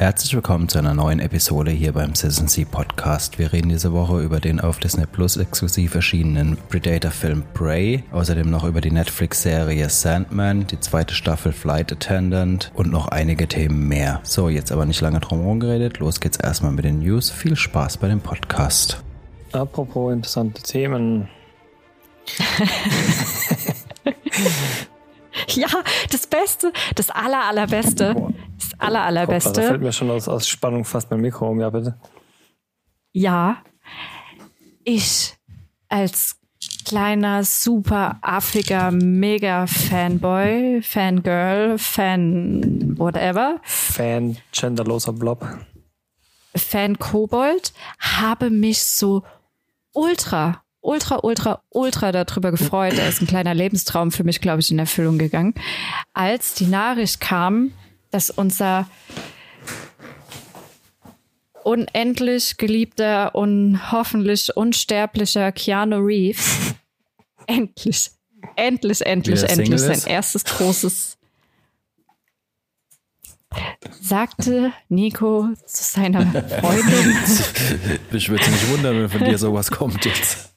Herzlich willkommen zu einer neuen Episode hier beim Citizen Sea Podcast. Wir reden diese Woche über den auf Disney Plus exklusiv erschienenen Predator-Film Prey, außerdem noch über die Netflix-Serie Sandman, die zweite Staffel Flight Attendant und noch einige Themen mehr. So, jetzt aber nicht lange drum herum geredet, los geht's erstmal mit den News. Viel Spaß bei dem Podcast. Apropos interessante Themen. ja, das Beste, das aller, allerbeste aller, allerbeste. Da fällt mir schon aus, aus Spannung fast mein Mikro um, ja bitte. Ja, ich als kleiner super Afrika mega Fanboy, Fangirl, Fan whatever. Fan genderloser Blob. Fan Kobold habe mich so ultra ultra, ultra, ultra darüber gefreut. Da ist ein kleiner Lebenstraum für mich, glaube ich, in Erfüllung gegangen. Als die Nachricht kam, dass unser unendlich geliebter und hoffentlich unsterblicher Keanu Reeves endlich, endlich, endlich, endlich sein erstes großes sagte Nico zu seiner Freundin. Ich würde mich wundern, wenn von dir sowas kommt jetzt.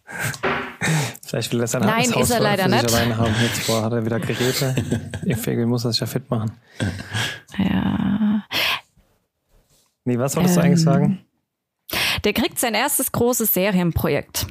Vielleicht will er sein Nein, ist er leider nicht. alleine haben. Jetzt vorher hat er wieder Geräte. Ihr Fegel muss das ja fit machen. Ja. Nee, was wolltest ähm, du eigentlich sagen? Der kriegt sein erstes großes Serienprojekt.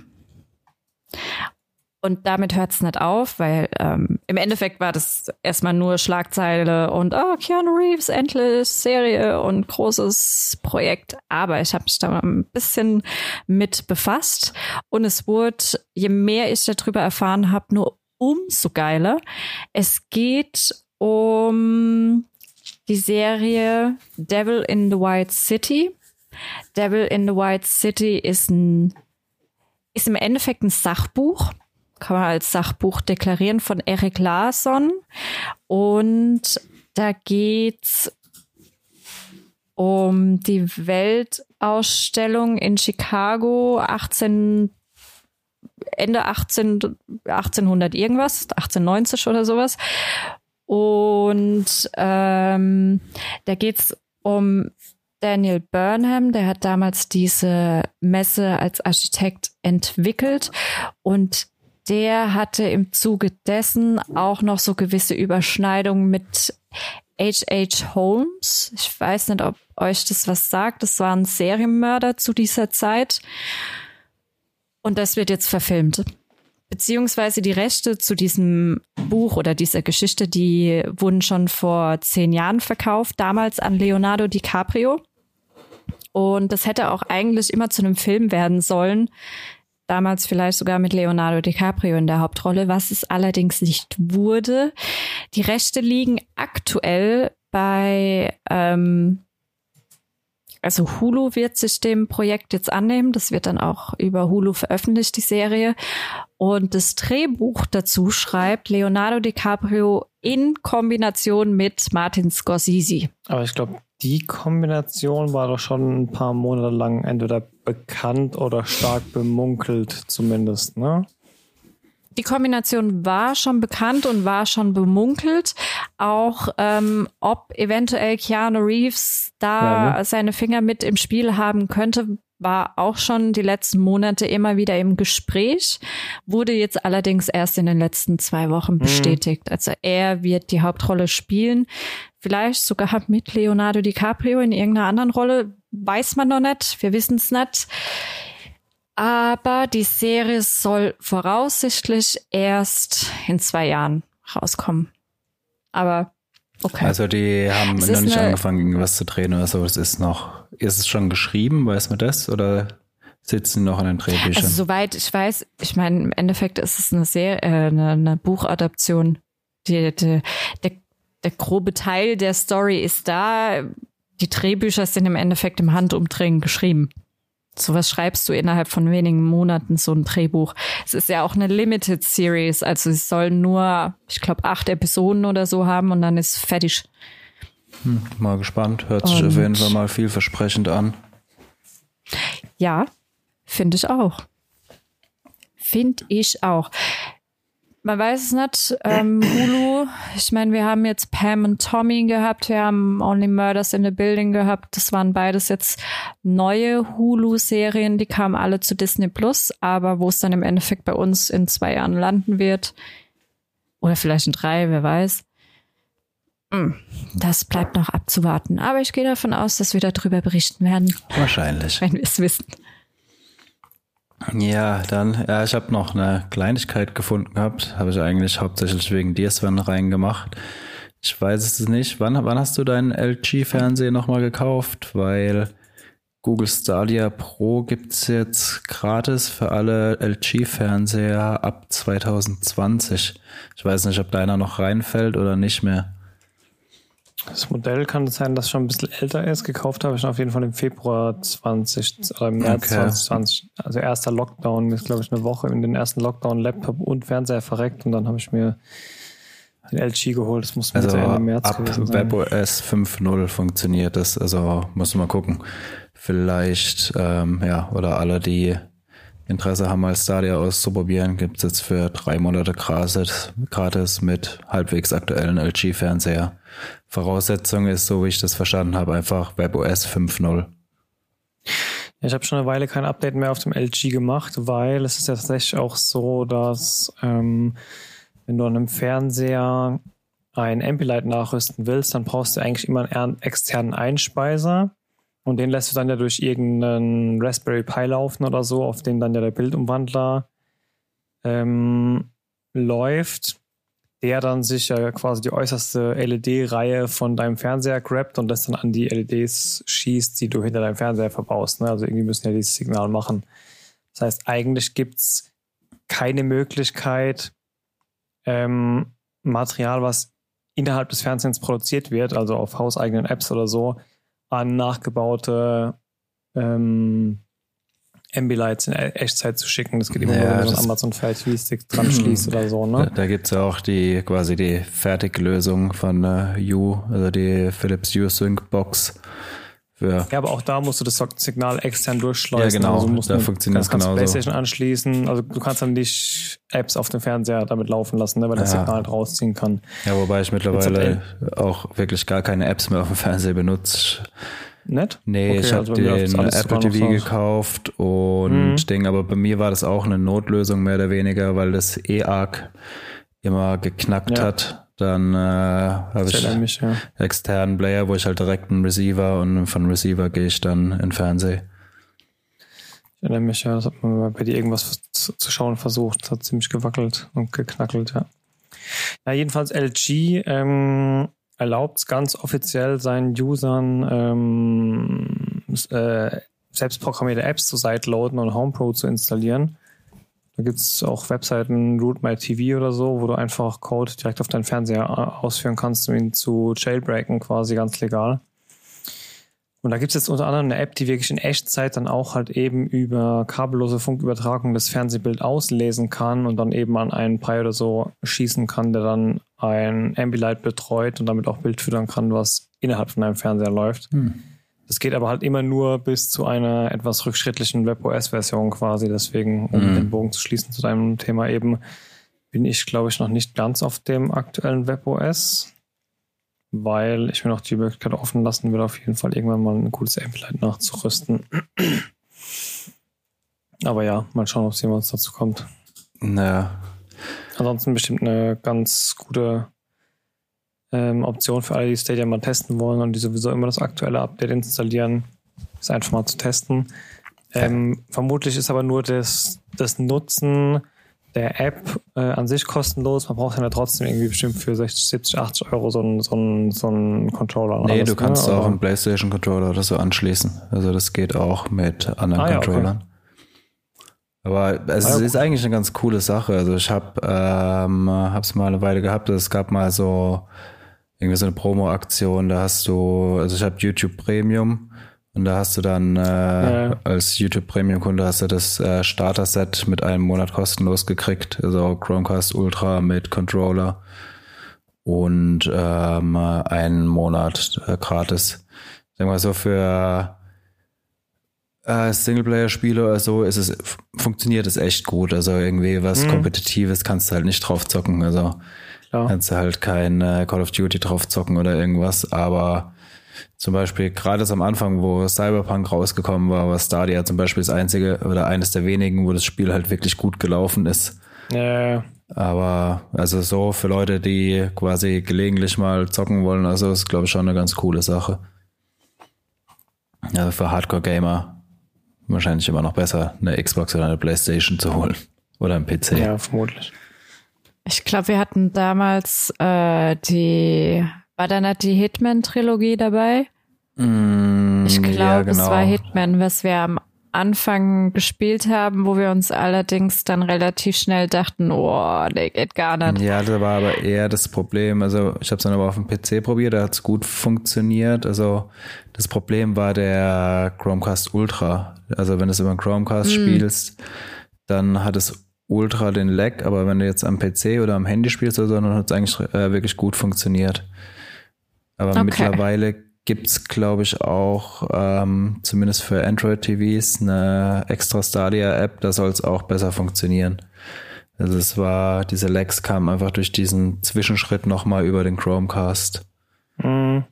Und damit hört es nicht auf, weil ähm, im Endeffekt war das erstmal nur Schlagzeile und oh, Keanu Reeves, endlich Serie und großes Projekt. Aber ich habe mich da ein bisschen mit befasst und es wurde, je mehr ich darüber erfahren habe, nur umso geiler. Es geht um die Serie Devil in the White City. Devil in the White City ist ein ist im Endeffekt ein Sachbuch kann man als Sachbuch deklarieren von Eric Larsson. Und da geht's um die Weltausstellung in Chicago 18 Ende 18, 1800 irgendwas, 1890 oder sowas. Und ähm, da geht's um Daniel Burnham, der hat damals diese Messe als Architekt entwickelt und der hatte im Zuge dessen auch noch so gewisse Überschneidungen mit H.H. Holmes. Ich weiß nicht, ob euch das was sagt. Das war ein Serienmörder zu dieser Zeit. Und das wird jetzt verfilmt. Beziehungsweise die Rechte zu diesem Buch oder dieser Geschichte, die wurden schon vor zehn Jahren verkauft, damals an Leonardo DiCaprio. Und das hätte auch eigentlich immer zu einem Film werden sollen damals vielleicht sogar mit Leonardo DiCaprio in der Hauptrolle, was es allerdings nicht wurde. Die Rechte liegen aktuell bei, ähm, also Hulu wird sich dem Projekt jetzt annehmen. Das wird dann auch über Hulu veröffentlicht, die Serie. Und das Drehbuch dazu schreibt Leonardo DiCaprio in Kombination mit Martin Scorsese. Aber ich glaube, die Kombination war doch schon ein paar Monate lang entweder bekannt oder stark bemunkelt, zumindest, ne? Die Kombination war schon bekannt und war schon bemunkelt. Auch ähm, ob eventuell Keanu Reeves da ja, ne? seine Finger mit im Spiel haben könnte, war auch schon die letzten Monate immer wieder im Gespräch, wurde jetzt allerdings erst in den letzten zwei Wochen mhm. bestätigt. Mhm. Also er wird die Hauptrolle spielen. Vielleicht sogar mit Leonardo DiCaprio in irgendeiner anderen Rolle. Weiß man noch nicht. Wir wissen es nicht. Aber die Serie soll voraussichtlich erst in zwei Jahren rauskommen. Aber okay. Also die haben es noch nicht angefangen, irgendwas zu drehen oder so. Es ist noch, ist es schon geschrieben, weiß man das? Oder sitzen noch an den Drehbüchern? Also soweit ich weiß, ich meine, im Endeffekt ist es eine sehr, äh, eine, eine Buchadaption. Die, die, der der grobe Teil der Story ist da. Die Drehbücher sind im Endeffekt im Handumdrehen geschrieben. Sowas schreibst du innerhalb von wenigen Monaten, so ein Drehbuch. Es ist ja auch eine Limited Series, also es sollen nur, ich glaube, acht Episoden oder so haben und dann ist fertig. Hm, mal gespannt. Hört sich auf jeden Fall mal vielversprechend an. Ja, finde ich auch. Finde ich auch. Man weiß es nicht. Ähm, Hulu, ich meine, wir haben jetzt Pam und Tommy gehabt, wir haben Only Murders in the Building gehabt. Das waren beides jetzt neue Hulu-Serien, die kamen alle zu Disney Plus, aber wo es dann im Endeffekt bei uns in zwei Jahren landen wird, oder vielleicht in drei, wer weiß. Hm, das bleibt noch abzuwarten. Aber ich gehe davon aus, dass wir darüber berichten werden. Wahrscheinlich. Wenn wir es wissen. Ja, dann, ja, ich habe noch eine Kleinigkeit gefunden gehabt. Habe ich eigentlich hauptsächlich wegen dir, Sven, reingemacht. Ich weiß es nicht. Wann, wann hast du deinen LG-Fernseher nochmal gekauft? Weil Google Stadia Pro gibt's jetzt gratis für alle LG-Fernseher ab 2020. Ich weiß nicht, ob deiner noch reinfällt oder nicht mehr. Das Modell kann sein, dass schon ein bisschen älter ist. Gekauft habe ich auf jeden Fall im Februar 20 oder im März okay. 2020. Also erster Lockdown, ist glaube ich eine Woche in den ersten Lockdown Laptop und Fernseher verreckt und dann habe ich mir den LG geholt. Das muss also Ende März ab WebOS 5.0 funktioniert das. Also muss man gucken. Vielleicht, ähm, ja, oder alle, die Interesse haben, mal Stadia auszuprobieren, gibt es jetzt für drei Monate gratis, mit halbwegs aktuellen LG-Fernseher. Voraussetzung ist, so wie ich das verstanden habe, einfach WebOS 5.0. Ja, ich habe schon eine Weile kein Update mehr auf dem LG gemacht, weil es ist ja tatsächlich auch so, dass ähm, wenn du an einem Fernseher ein Ambilight nachrüsten willst, dann brauchst du eigentlich immer einen externen Einspeiser. Und den lässt du dann ja durch irgendeinen Raspberry Pi laufen oder so, auf dem dann ja der Bildumwandler ähm, läuft, der dann sich ja quasi die äußerste LED-Reihe von deinem Fernseher grabt und das dann an die LEDs schießt, die du hinter deinem Fernseher verbaust. Ne? Also irgendwie müssen ja dieses Signal machen. Das heißt, eigentlich gibt's keine Möglichkeit, ähm, Material, was innerhalb des Fernsehens produziert wird, also auf hauseigenen Apps oder so, an nachgebaute ähm, Ambilights in e- Echtzeit zu schicken. Das geht immer ja, nur, wenn man Amazon Fire TV Stick dran schließt oder so. Ne? Da, da gibt es ja auch die quasi die Fertiglösung von äh, U, also die Philips U-Sync Box. Für ja, aber auch da musst du das Signal extern durchschleusen. Ja, genau. Also musst da funktioniert das genauso. PlayStation anschließen. Also du kannst dann nicht Apps auf dem Fernseher damit laufen lassen, ne, weil ja. das Signal halt rausziehen kann. Ja, wobei ich mittlerweile auch wirklich gar keine Apps mehr auf dem Fernseher benutze. Nett? Nee, okay, ich habe also den Apple TV gekauft und mhm. Ding, aber bei mir war das auch eine Notlösung mehr oder weniger, weil das E-Arc immer geknackt ja. hat. Dann äh, habe ich mich, ja. externen Player, wo ich halt direkt einen Receiver und von Receiver gehe ich dann in Fernsehen. Ich erinnere mich, ja, das hat man bei dir irgendwas zu, zu schauen versucht. Das hat ziemlich gewackelt und geknackelt, ja. Ja, jedenfalls LG ähm, erlaubt es ganz offiziell seinen Usern ähm, äh, selbstprogrammierte Apps zu sideloaden und HomePro zu installieren. Da gibt es auch Webseiten, Root My TV oder so, wo du einfach Code direkt auf deinen Fernseher äh, ausführen kannst, um ihn zu jailbreaken, quasi ganz legal. Und da gibt es jetzt unter anderem eine App, die wirklich in Echtzeit dann auch halt eben über kabellose Funkübertragung das Fernsehbild auslesen kann und dann eben an einen Pi oder so schießen kann, der dann ein Ambilight betreut und damit auch Bild füttern kann, was innerhalb von einem Fernseher läuft. Hm. Das geht aber halt immer nur bis zu einer etwas rückschrittlichen WebOS-Version quasi. Deswegen, um hm. den Bogen zu schließen zu deinem Thema eben, bin ich, glaube ich, noch nicht ganz auf dem aktuellen WebOS weil ich mir noch die Möglichkeit offen lassen will, auf jeden Fall irgendwann mal ein cooles Amplight nachzurüsten. Aber ja, mal schauen, ob es jemals dazu kommt. Naja. Ansonsten bestimmt eine ganz gute ähm, Option für alle, die Stadia mal testen wollen und die sowieso immer das aktuelle Update installieren, ist einfach mal zu testen. Ähm, vermutlich ist aber nur das, das Nutzen der App äh, an sich kostenlos. Man braucht ja trotzdem irgendwie bestimmt für 60, 70, 80 Euro so einen, so einen, so einen Controller. Nee, alles, du kannst ne? auch einen PlayStation-Controller oder so anschließen. Also das geht auch mit anderen ah, Controllern. okay. Aber es ah, ja, ist eigentlich eine ganz coole Sache. Also ich habe ähm, hab's mal eine Weile gehabt. Es gab mal so irgendwie so eine Promo-Aktion. Da hast du, also ich habe YouTube Premium und da hast du dann äh, ja. als YouTube Premium Kunde hast du das äh, Starter Set mit einem Monat kostenlos gekriegt, also Chromecast Ultra mit Controller und ähm, einen Monat äh, gratis. Sagen wir so für äh, Singleplayer-Spiele oder so ist es, funktioniert es echt gut. Also irgendwie was mhm. Kompetitives kannst du halt nicht drauf zocken. Also ja. kannst du halt kein äh, Call of Duty drauf zocken oder irgendwas. Aber zum Beispiel gerade am Anfang, wo Cyberpunk rausgekommen war, war Stadia zum Beispiel das einzige oder eines der wenigen, wo das Spiel halt wirklich gut gelaufen ist. Ja. Aber also so für Leute, die quasi gelegentlich mal zocken wollen, also ist glaube ich schon eine ganz coole Sache. Also für Hardcore-Gamer wahrscheinlich immer noch besser, eine Xbox oder eine Playstation zu holen. Oder ein PC. Ja, vermutlich. Ich glaube, wir hatten damals äh, die, war da nicht die Hitman-Trilogie dabei? Mm, ich glaube, ja, genau. es war Hitman, was wir am Anfang gespielt haben, wo wir uns allerdings dann relativ schnell dachten, oh, der geht gar nicht. Ja, das war aber eher das Problem. Also ich habe es dann aber auf dem PC probiert, da hat es gut funktioniert. Also das Problem war der Chromecast Ultra. Also wenn du es über einen Chromecast hm. spielst, dann hat es ultra den Lag, aber wenn du jetzt am PC oder am Handy spielst oder so, dann hat es eigentlich äh, wirklich gut funktioniert. Aber okay. mittlerweile gibt's glaube ich, auch ähm, zumindest für Android-TVs eine extra Stadia-App, da soll es auch besser funktionieren. Also es war, diese Lags kamen einfach durch diesen Zwischenschritt nochmal über den Chromecast. Mhm.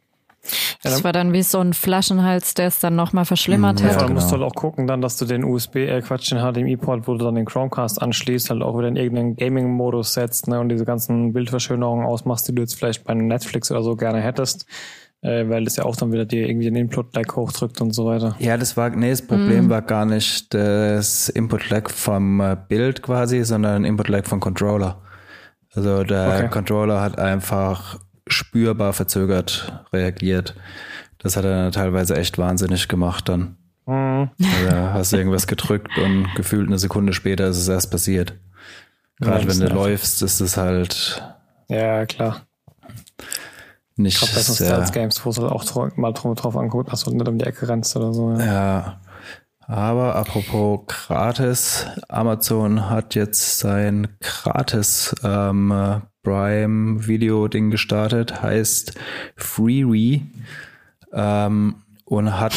Ja, das war dann wie so ein Flaschenhals, der es dann nochmal verschlimmert mhm, ja, hat. Ja, genau. musst du halt auch gucken dann, dass du den USB, äh Quatsch, den HDMI-Port, wo du dann den Chromecast anschließt, halt auch wieder in irgendeinen Gaming-Modus setzt, ne, und diese ganzen Bildverschönerungen ausmachst, die du jetzt vielleicht bei Netflix oder so gerne hättest äh, weil das ja auch dann wieder dir irgendwie den Input-Lag hochdrückt und so weiter. Ja, das war, nee, das Problem mm. war gar nicht das Input-Lag vom äh, Bild quasi, sondern Input-Lag vom Controller. Also der okay. Controller hat einfach spürbar verzögert reagiert. Das hat er teilweise echt wahnsinnig gemacht dann. Mhm. Also hast du irgendwas gedrückt und gefühlt eine Sekunde später ist es erst passiert. Gerade ja, wenn du läufst, ist es halt. Ja, klar nicht. Ich glaube, das ist ja, Games, wo es halt auch mal drauf anguckt, dass du nicht um die Ecke rennst oder so. Ja. ja. Aber apropos gratis, Amazon hat jetzt sein gratis ähm, Prime Video Ding gestartet, heißt Freeree ähm, und hat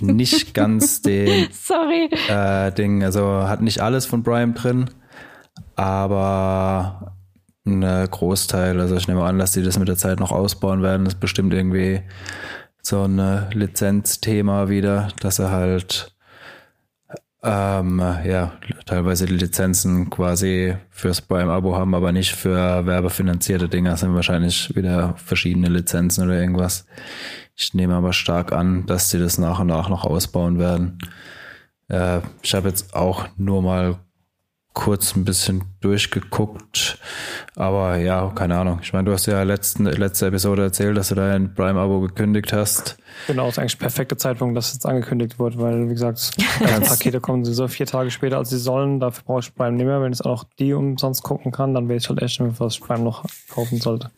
nicht ganz den Sorry. Äh, Ding, also hat nicht alles von Prime drin, aber ein äh, Großteil. Also ich nehme an, dass sie das mit der Zeit noch ausbauen werden. Das ist bestimmt irgendwie so ein äh, Lizenzthema wieder, dass er halt ähm, ja, teilweise die Lizenzen quasi fürs Prime-Abo haben, aber nicht für werbefinanzierte Dinge. Das sind wahrscheinlich wieder verschiedene Lizenzen oder irgendwas. Ich nehme aber stark an, dass sie das nach und nach noch ausbauen werden. Äh, ich habe jetzt auch nur mal kurz ein bisschen durchgeguckt. Aber ja, keine Ahnung. Ich meine, du hast ja letzten, letzte Episode erzählt, dass du dein Prime-Abo gekündigt hast. Genau, ist eigentlich der perfekte Zeitpunkt, dass jetzt angekündigt wird, weil, wie gesagt, Pakete kommen so vier Tage später, als sie sollen. Dafür brauche ich Prime nicht mehr. Wenn ich auch die umsonst gucken kann, dann weiß ich halt echt was ich Prime noch kaufen sollte.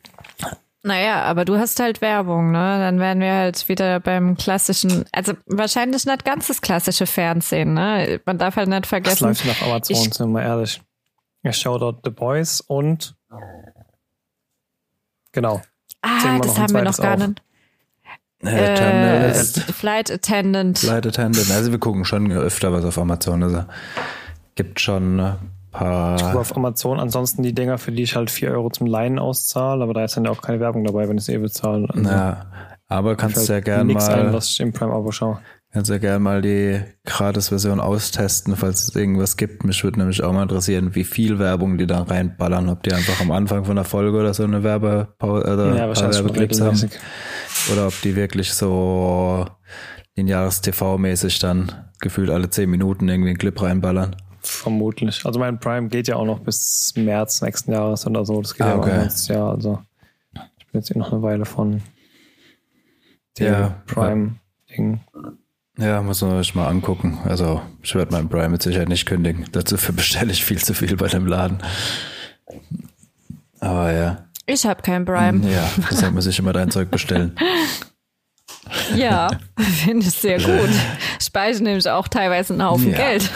Naja, aber du hast halt Werbung, ne? Dann wären wir halt wieder beim klassischen, also wahrscheinlich nicht ganz das klassische Fernsehen, ne? Man darf halt nicht vergessen. Das läuft nach Amazon, ich, sind wir mal ehrlich. Ich schaue dort The Boys und genau. Ah, das haben wir noch gar nicht. Äh, Flight Attendant. Flight Attendant. Also wir gucken schon öfter was auf Amazon. Also gibt schon paar. Ich gucke auf Amazon ansonsten die Dinger, für die ich halt 4 Euro zum Leihen auszahle, aber da ist dann ja auch keine Werbung dabei, wenn ich es eh bezahle. Also ja, aber kannst du ja gerne mal. Ein, was ich im Prime-Abo schaue. Kannst ja gerne mal die Gratis-Version austesten, falls es irgendwas gibt. Mich würde nämlich auch mal interessieren, wie viel Werbung die da reinballern. Ob die einfach am Anfang von der Folge oder so eine Werbepause oder ja, Werbeclips haben. Oder ob die wirklich so lineares TV-mäßig dann gefühlt alle 10 Minuten irgendwie einen Clip reinballern. Vermutlich. Also mein Prime geht ja auch noch bis März nächsten Jahres oder so. Das geht ah, okay. ja auch nächstes Jahr. Also ich bin jetzt eh noch eine Weile von dem ja, Prime-Ding. Ja, muss man euch mal angucken. Also ich werde meinen Prime mit Sicherheit nicht kündigen. Dazu bestelle ich viel zu viel bei dem Laden. Aber ja. Ich habe kein Prime. Ja, deshalb muss ich immer dein Zeug bestellen. Ja, finde ich sehr gut. Speichere nämlich auch teilweise einen Haufen ja. Geld.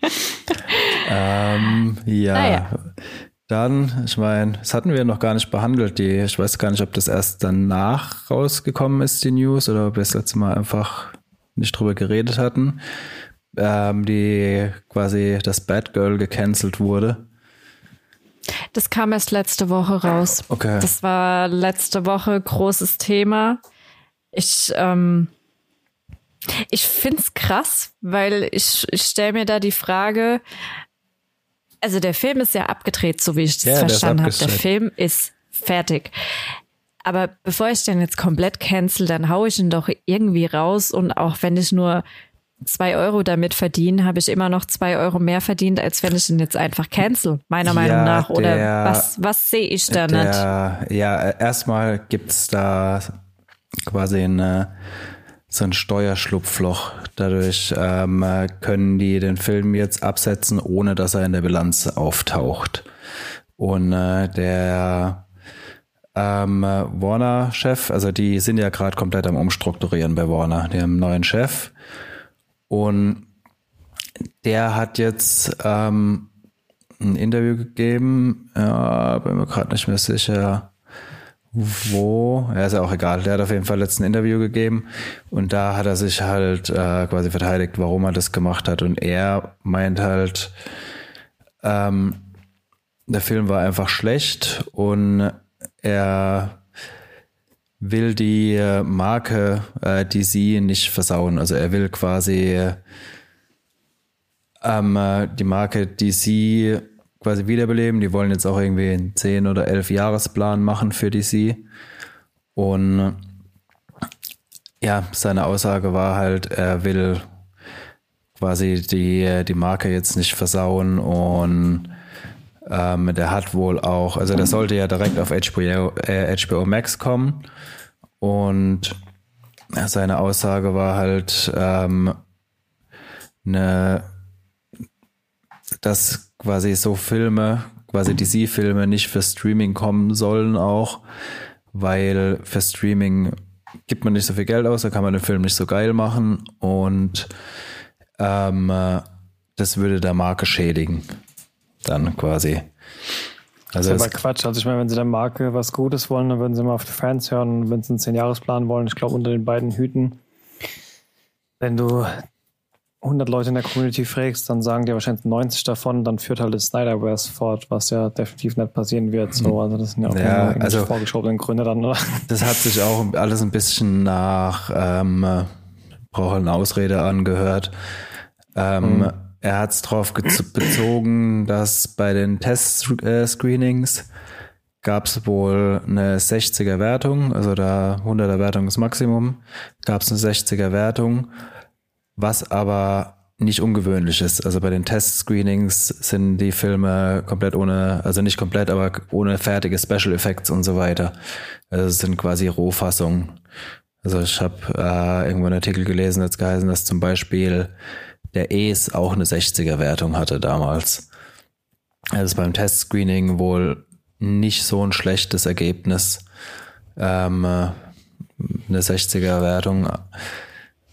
ähm, ja. Naja. Dann, ich meine, das hatten wir noch gar nicht behandelt. Die, ich weiß gar nicht, ob das erst danach rausgekommen ist, die News, oder ob wir das letzte Mal einfach nicht drüber geredet hatten, ähm, die quasi das Batgirl gecancelt wurde. Das kam erst letzte Woche raus. Okay. Das war letzte Woche großes Thema. Ich, ähm, ich find's krass, weil ich, ich stelle mir da die Frage, also der Film ist ja abgedreht, so wie ich das Ja, verstanden habe. Der. Film ist fertig. Aber bevor ich den jetzt komplett cancel, dann hau ich ihn doch irgendwie raus und auch wenn ich nur zwei Euro damit verdiene, habe ich immer noch zwei Euro mehr verdient, als wenn ich ihn jetzt einfach cancel, meiner Ja, Meinung nach. Oder der- was, was sehe ich da nicht? Der, ja, erstmal gibt's da quasi eine, so ein Steuerschlupfloch. Dadurch ähm, können die den Film jetzt absetzen, ohne dass er in der Bilanz auftaucht. Und äh, der ähm, Warner-Chef, also die sind ja gerade komplett am Umstrukturieren bei Warner. Die haben einen neuen Chef und der hat jetzt ähm, ein Interview gegeben. Ja, bin mir gerade nicht mehr sicher, wo. Ja, ist ja auch egal. Der hat auf jeden Fall letzten Interview gegeben und da hat er sich halt äh, quasi verteidigt, warum er das gemacht hat. Und er meint halt, ähm, der Film war einfach schlecht und er will die Marke äh, DC nicht versauen. Also er will quasi äh, ähm, äh, die Marke DC quasi wiederbeleben. Die wollen jetzt auch irgendwie einen 10 oder 11 Jahresplan machen für DC. Und ja, seine Aussage war halt, er will quasi die, die Marke jetzt nicht versauen und ähm, der hat wohl auch, also der sollte ja direkt auf HBO, äh, HBO Max kommen und seine Aussage war halt ähm, eine, dass quasi so Filme, quasi DC-Filme nicht für Streaming kommen sollen auch, weil für Streaming gibt man nicht so viel Geld aus, da kann man den Film nicht so geil machen und ähm, äh, das würde der Marke schädigen. Dann quasi. Also Das ist aber Quatsch. Also ich meine, wenn sie der Marke was Gutes wollen, dann würden sie mal auf die Fans hören. Wenn sie einen 10-Jahres-Plan wollen, ich glaube, unter den beiden Hüten, wenn du 100 Leute in der Community fragst, dann sagen dir wahrscheinlich 90 davon, dann führt halt das Snyderverse fort, was ja definitiv nicht passieren wird. So, also das sind ja auch Ja, irgendwelche also- vorgeschobenen Gründe dann, oder? das hat sich auch alles ein bisschen nach ähm, äh, brauche eine Ausrede angehört. Ähm, Er hat es darauf bezogen, dass bei den Test-Screenings gab es wohl eine 60er Wertung, also da 100er Wertung ist Maximum, gab es eine 60er Wertung, was aber nicht ungewöhnlich ist. Also bei den Test-Screenings sind die Filme komplett ohne, also nicht komplett, aber ohne fertige Special Effects und so weiter. Also es sind quasi Rohfassungen. Also ich habe äh, irgendwo einen Artikel gelesen, jetzt geheißen, dass zum Beispiel der ES auch eine 60er-Wertung hatte damals. Also beim Testscreening wohl nicht so ein schlechtes Ergebnis. Ähm, äh, eine 60er-Wertung.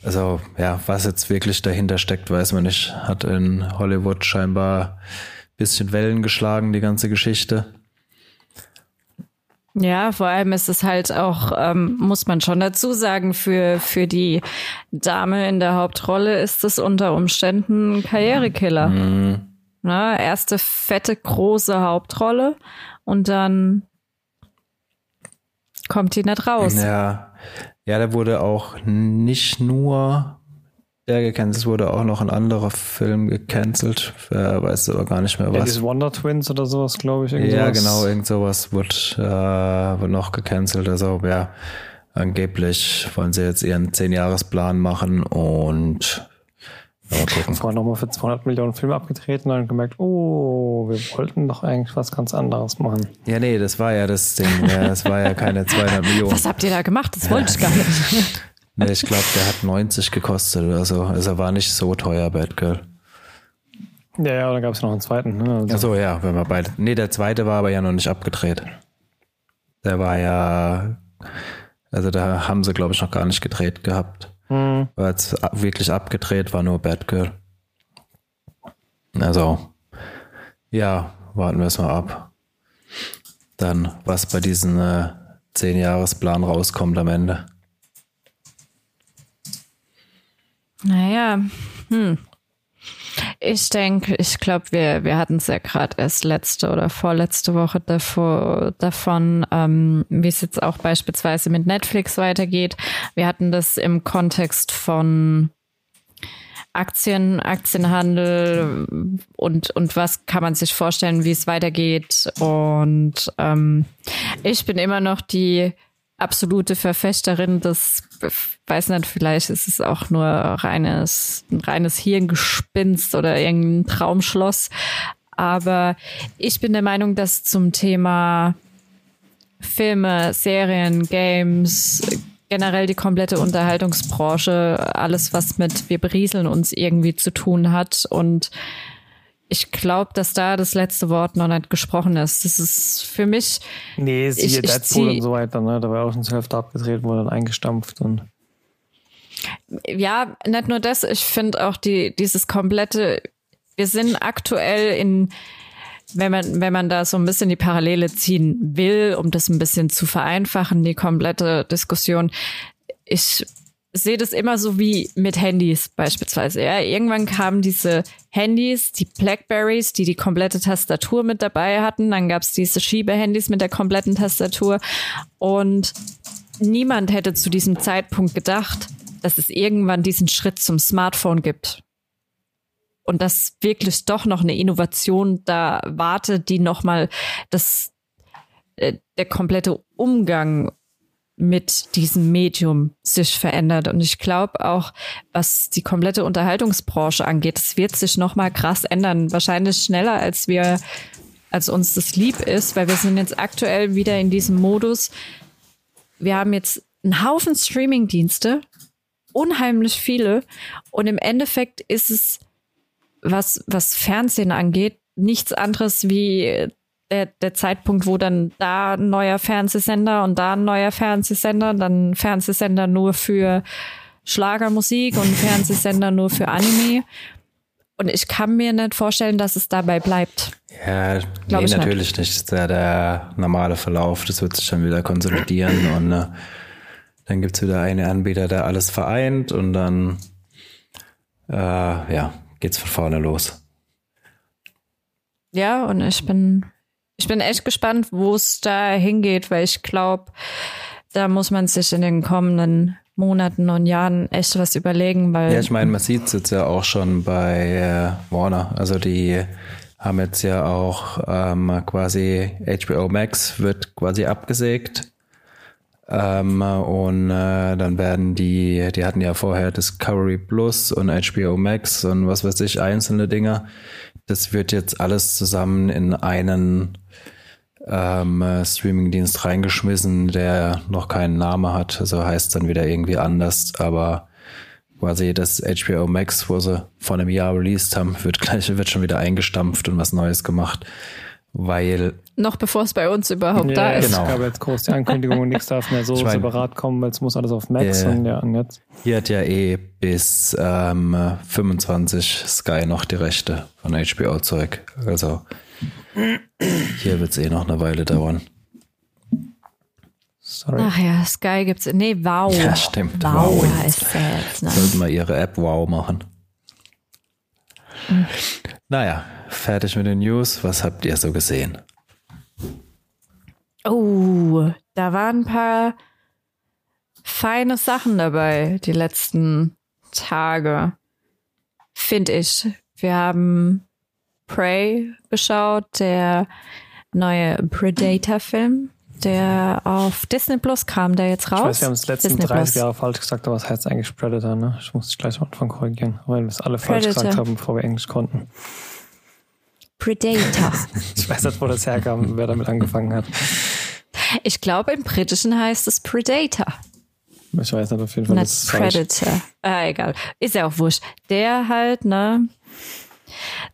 Also ja, was jetzt wirklich dahinter steckt, weiß man nicht. Hat in Hollywood scheinbar ein bisschen Wellen geschlagen, die ganze Geschichte. Ja, vor allem ist es halt auch, ähm, muss man schon dazu sagen, für, für die Dame in der Hauptrolle ist es unter Umständen ein Karrierekiller. Na, erste fette, große Hauptrolle und dann kommt die nicht raus. Ja, ja, da wurde auch nicht nur der gecancelt, es wurde auch noch ein anderer Film gecancelt. Wer weiß aber gar nicht mehr Ja, was. diese Wonder Twins oder sowas, glaube ich. irgend Ja, genau, irgend sowas wird, äh, wird noch gecancelt. Also ja, angeblich wollen sie jetzt ihren 10-Jahres-Plan machen und ja, mal gucken. Vorher nochmal für 200 Millionen Filme abgetreten und dann gemerkt, oh, wir wollten doch eigentlich was ganz anderes machen. Ja, nee, das war ja das Ding. Ja, das war ja keine 200 Millionen. Was habt ihr da gemacht? Das wollte ich gar nicht. Nee, ich glaube, der hat 90 gekostet oder so. Also er war nicht so teuer, Batgirl. Ja, ja, dann gab es noch einen zweiten. Ne? Also, Achso, ja, wenn wir beide. Nee, der zweite war aber ja noch nicht abgedreht. Der war ja. Also da haben sie, glaube ich, noch gar nicht gedreht gehabt. Hm, War jetzt wirklich abgedreht, war nur Batgirl. Also, ja, warten wir es mal ab. Dann, was bei diesem äh, 10-Jahres-Plan rauskommt am Ende. Naja, hm. Ich denke, ich glaube, wir, wir hatten es ja gerade erst letzte oder vorletzte Woche davor, davon, ähm, wie es jetzt auch beispielsweise mit Netflix weitergeht. Wir hatten das im Kontext von Aktien, Aktienhandel und, und was kann man sich vorstellen, wie es weitergeht. Und ähm, ich bin immer noch die absolute Verfechterin des, weiß nicht, vielleicht ist es auch nur reines, ein reines Hirngespinst oder irgendein Traumschloss. Aber ich bin der Meinung, dass zum Thema Filme, Serien, Games, generell die komplette Unterhaltungsbranche, alles, was mit wir berieseln uns irgendwie zu tun hat und ich glaube, dass da das letzte Wort noch nicht gesprochen ist. Das ist für mich. Nee, siehe ich, Deadpool ich und so weiter, ne? Da war auch schon zur Hälfte abgedreht, wurde dann eingestampft und. Ja, nicht nur das, ich finde auch die, dieses komplette, wir sind aktuell in, wenn man, wenn man da so ein bisschen die Parallele ziehen will, um das ein bisschen zu vereinfachen, die komplette Diskussion. Ich sehe das immer so wie mit Handys beispielsweise. Ja, irgendwann kamen diese Handys, die Blackberries, die die komplette Tastatur mit dabei hatten. Dann gab es diese Schiebehandys mit der kompletten Tastatur. Und niemand hätte zu diesem Zeitpunkt gedacht, dass es irgendwann diesen Schritt zum Smartphone gibt. Und dass wirklich doch noch eine Innovation da wartet, die nochmal das, äh, der komplette Umgang mit diesem Medium sich verändert. Und ich glaube auch, was die komplette Unterhaltungsbranche angeht, es wird sich noch mal krass ändern. Wahrscheinlich schneller, als wir, als uns das lieb ist, weil wir sind jetzt aktuell wieder in diesem Modus. Wir haben jetzt einen Haufen Streaming-Dienste, unheimlich viele. Und im Endeffekt ist es, was, was Fernsehen angeht, nichts anderes wie der, der Zeitpunkt, wo dann da ein neuer Fernsehsender und da ein neuer Fernsehsender, dann Fernsehsender nur für Schlagermusik und Fernsehsender nur für Anime. Und ich kann mir nicht vorstellen, dass es dabei bleibt. Ja, Glaub nee, natürlich nicht. nicht. Das ist ja der normale Verlauf. Das wird sich dann wieder konsolidieren und äh, dann gibt's wieder einen Anbieter, der alles vereint und dann äh, ja, geht's von vorne los. Ja, und ich bin ich bin echt gespannt, wo es da hingeht, weil ich glaube, da muss man sich in den kommenden Monaten und Jahren echt was überlegen, weil. Ja, ich meine, man sieht es jetzt ja auch schon bei äh, Warner. Also die haben jetzt ja auch ähm, quasi HBO Max wird quasi abgesägt. Ähm, und äh, dann werden die, die hatten ja vorher Discovery Plus und HBO Max und was weiß ich, einzelne Dinger. Das wird jetzt alles zusammen in einen ähm, äh, Streamingdienst reingeschmissen, der noch keinen Namen hat. Also heißt dann wieder irgendwie anders, aber quasi das HBO Max, wo sie vor einem Jahr released haben, wird gleich, wird schon wieder eingestampft und was Neues gemacht. Weil. Noch bevor es bei uns überhaupt ja, da ist. Genau. Es gab jetzt groß die Ankündigung und nichts darf mehr so ich mein, separat kommen, weil es muss alles auf Max äh, und ja, und jetzt. Hier hat ja eh bis ähm, 25 Sky noch die Rechte von HBO zurück. Also hier wird es eh noch eine Weile dauern. Sorry. Ach ja, Sky gibt's. Nee, Wow. Ja, stimmt. Wow, wow heißt der jetzt. Ne? Sollten wir ihre App Wow machen. Mhm. Naja, fertig mit den News. Was habt ihr so gesehen? Oh, da waren ein paar feine Sachen dabei die letzten Tage. Finde ich. Wir haben Prey geschaut, der neue Predator-Film, der auf Disney Plus kam, der jetzt raus. Ich weiß, wir haben es letzten Disney 30 Plus. Jahre falsch gesagt, aber was heißt eigentlich Predator, ne? Ich muss dich gleich am Anfang korrigieren, weil wir es alle falsch Predator. gesagt haben, bevor wir Englisch konnten. Predator. ich weiß nicht, wo das herkam, wer damit angefangen hat. Ich glaube, im Britischen heißt es Predator. Ich weiß nicht, auf jeden Fall. Nicht Predator. Ah, egal. Ist ja auch wurscht. Der halt, ne?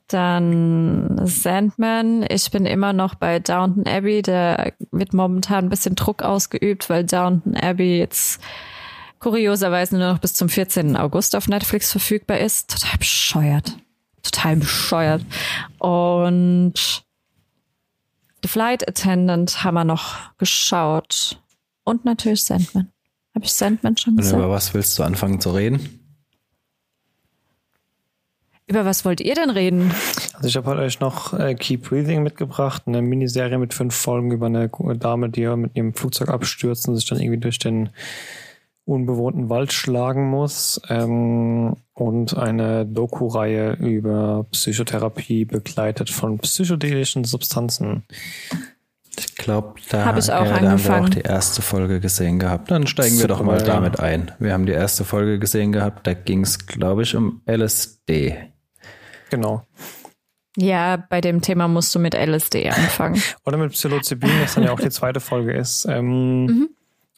Dann Sandman. Ich bin immer noch bei Downton Abbey. Da wird momentan ein bisschen Druck ausgeübt, weil Downton Abbey jetzt kurioserweise nur noch bis zum 14. August auf Netflix verfügbar ist. Total bescheuert. Total bescheuert. Und The Flight Attendant haben wir noch geschaut. Und natürlich Sandman. Habe ich Sandman schon gesehen? Über was willst du anfangen zu reden? Über was wollt ihr denn reden? Also ich habe euch noch äh, Keep Breathing mitgebracht, eine Miniserie mit fünf Folgen über eine Dame, die mit ihrem Flugzeug abstürzt und sich dann irgendwie durch den unbewohnten Wald schlagen muss. Ähm, und eine Doku-Reihe über Psychotherapie begleitet von psychedelischen Substanzen. Ich glaube, da, Hab ich auch äh, da haben wir auch die erste Folge gesehen gehabt. Dann steigen wir Super, doch mal ja. damit ein. Wir haben die erste Folge gesehen gehabt, da ging es, glaube ich, um LSD. Genau. Ja, bei dem Thema musst du mit LSD anfangen. Oder mit Psilocybin, das dann ja auch die zweite Folge ist. Ähm,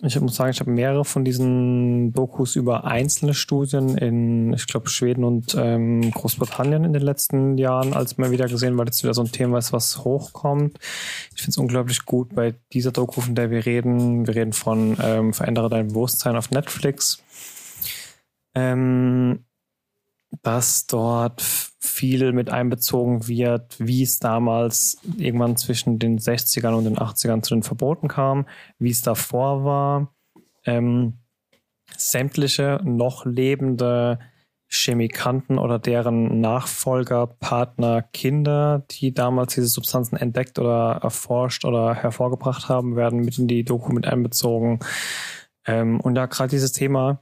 Ich muss sagen, ich habe mehrere von diesen Dokus über einzelne Studien in, ich glaube, Schweden und ähm, Großbritannien in den letzten Jahren als mal wieder gesehen, weil das wieder so ein Thema ist, was hochkommt. Ich finde es unglaublich gut bei dieser Doku, von der wir reden. Wir reden von ähm, Verändere dein Bewusstsein auf Netflix. Ähm, dass dort viel mit einbezogen wird, wie es damals irgendwann zwischen den 60ern und den 80ern zu den Verboten kam, wie es davor war. Ähm, sämtliche noch lebende Chemikanten oder deren Nachfolger, Partner, Kinder, die damals diese Substanzen entdeckt oder erforscht oder hervorgebracht haben, werden mit in die Doku mit einbezogen. Ähm, und da gerade dieses Thema,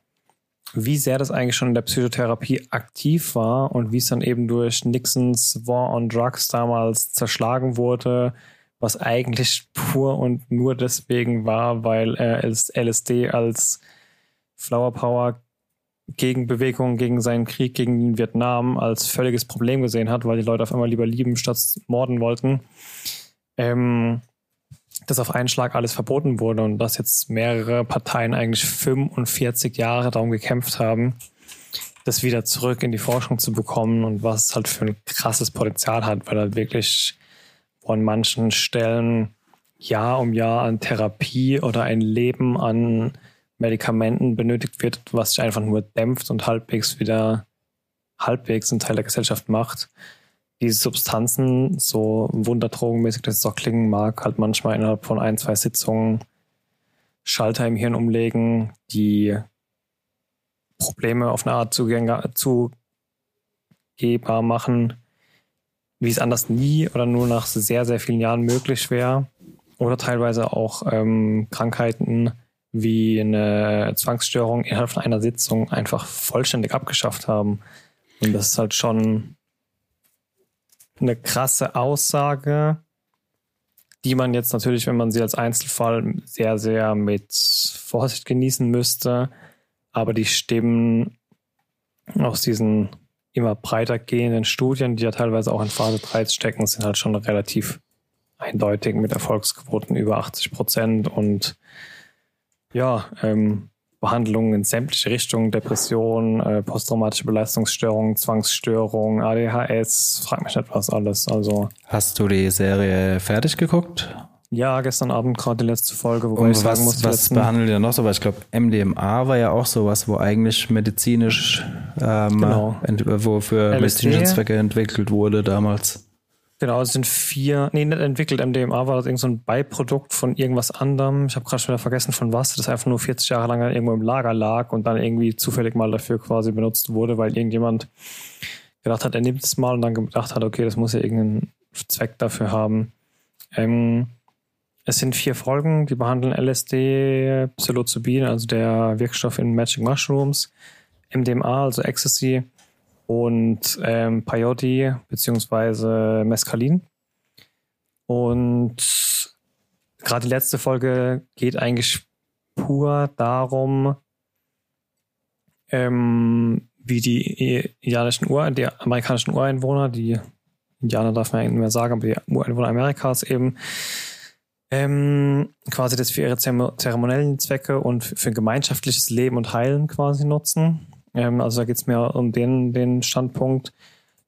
wie sehr das eigentlich schon in der Psychotherapie aktiv war und wie es dann eben durch Nixons War on Drugs damals zerschlagen wurde, was eigentlich pur und nur deswegen war, weil er LSD als Flower Power Gegenbewegung gegen seinen Krieg gegen Vietnam als völliges Problem gesehen hat, weil die Leute auf einmal lieber lieben statt morden wollten. Ähm, dass auf einen Schlag alles verboten wurde und dass jetzt mehrere Parteien eigentlich 45 Jahre darum gekämpft haben, das wieder zurück in die Forschung zu bekommen und was es halt für ein krasses Potenzial hat, weil halt wirklich von manchen Stellen Jahr um Jahr an Therapie oder ein Leben an Medikamenten benötigt wird, was sich einfach nur dämpft und halbwegs wieder halbwegs ein Teil der Gesellschaft macht diese Substanzen, so wunderdrogenmäßig das auch klingen mag, halt manchmal innerhalb von ein, zwei Sitzungen Schalter im Hirn umlegen, die Probleme auf eine Art zugehbar machen, wie es anders nie oder nur nach sehr, sehr vielen Jahren möglich wäre. Oder teilweise auch ähm, Krankheiten wie eine Zwangsstörung innerhalb von einer Sitzung einfach vollständig abgeschafft haben. Und das ist halt schon eine krasse Aussage, die man jetzt natürlich, wenn man sie als Einzelfall sehr, sehr mit Vorsicht genießen müsste. Aber die Stimmen aus diesen immer breiter gehenden Studien, die ja teilweise auch in Phase 3 stecken, sind halt schon relativ eindeutig mit Erfolgsquoten über 80 Prozent und ja, ähm, Behandlungen in sämtliche Richtungen, Depression, äh, posttraumatische Belastungsstörungen, Zwangsstörungen, ADHS, frag mich nicht was alles. Also Hast du die Serie fertig geguckt? ja, gestern Abend gerade die letzte Folge, wobei Und ich sagen was, muss, die was behandelt ihr noch so? Weil ich glaube, MDMA war ja auch sowas, wo eigentlich medizinisch, ähm, Genau. wo für LSD. medizinische Zwecke entwickelt wurde damals. Genau, es sind vier, nee, nicht entwickelt. MDMA war das irgend so ein Beiprodukt von irgendwas anderem. Ich habe gerade schon wieder vergessen von was. Das einfach nur 40 Jahre lang irgendwo im Lager lag und dann irgendwie zufällig mal dafür quasi benutzt wurde, weil irgendjemand gedacht hat, er nimmt es mal und dann gedacht hat, okay, das muss ja irgendeinen Zweck dafür haben. Ähm, es sind vier Folgen, die behandeln LSD, Psilocybin, also der Wirkstoff in Magic Mushrooms, MDMA, also Ecstasy, und ähm, Peyote beziehungsweise Mescalin. Und gerade die letzte Folge geht eigentlich pur darum, ähm, wie die indianischen Ur, die amerikanischen Ureinwohner, die Indianer darf man ja nicht mehr sagen, aber die Ureinwohner Amerikas eben ähm, quasi das für ihre zeremo- zeremoniellen Zwecke und für ein gemeinschaftliches Leben und Heilen quasi nutzen. Ähm, also da geht es mehr um den, den Standpunkt.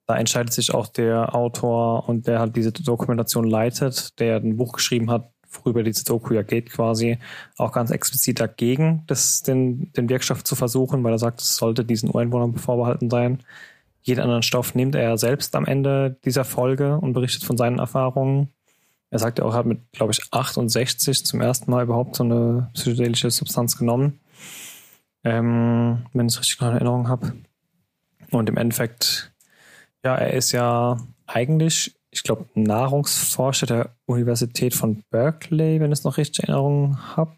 Da entscheidet sich auch der Autor und der halt diese Dokumentation leitet, der ein Buch geschrieben hat, worüber diese Doku ja geht quasi, auch ganz explizit dagegen, das, den, den Wirkstoff zu versuchen, weil er sagt, es sollte diesen Ureinwohnern vorbehalten sein. Jeden anderen Stoff nimmt er selbst am Ende dieser Folge und berichtet von seinen Erfahrungen. Er sagt ja auch, er hat mit, glaube ich, 68 zum ersten Mal überhaupt so eine psychedelische Substanz genommen. Ähm, wenn ich es richtig in Erinnerung habe. Und im Endeffekt Ja, er ist ja eigentlich, ich glaube, Nahrungsforscher der Universität von Berkeley, wenn ich es noch richtig in Erinnerung habe.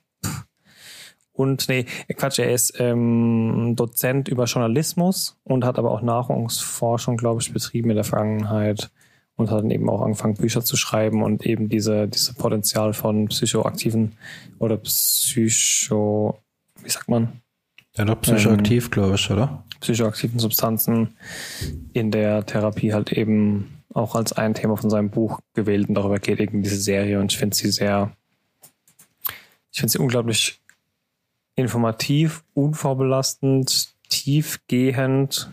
Und nee, Quatsch, er ist ähm, Dozent über Journalismus und hat aber auch Nahrungsforschung, glaube ich, betrieben in der Vergangenheit und hat dann eben auch angefangen, Bücher zu schreiben und eben diese, diese Potenzial von psychoaktiven oder psycho, wie sagt man? Ja, doch psychoaktiv, ähm, glaube ich, oder? Psychoaktiven Substanzen in der Therapie halt eben auch als ein Thema von seinem Buch gewählt und darüber geht eben diese Serie und ich finde sie sehr, ich finde sie unglaublich informativ, unvorbelastend, tiefgehend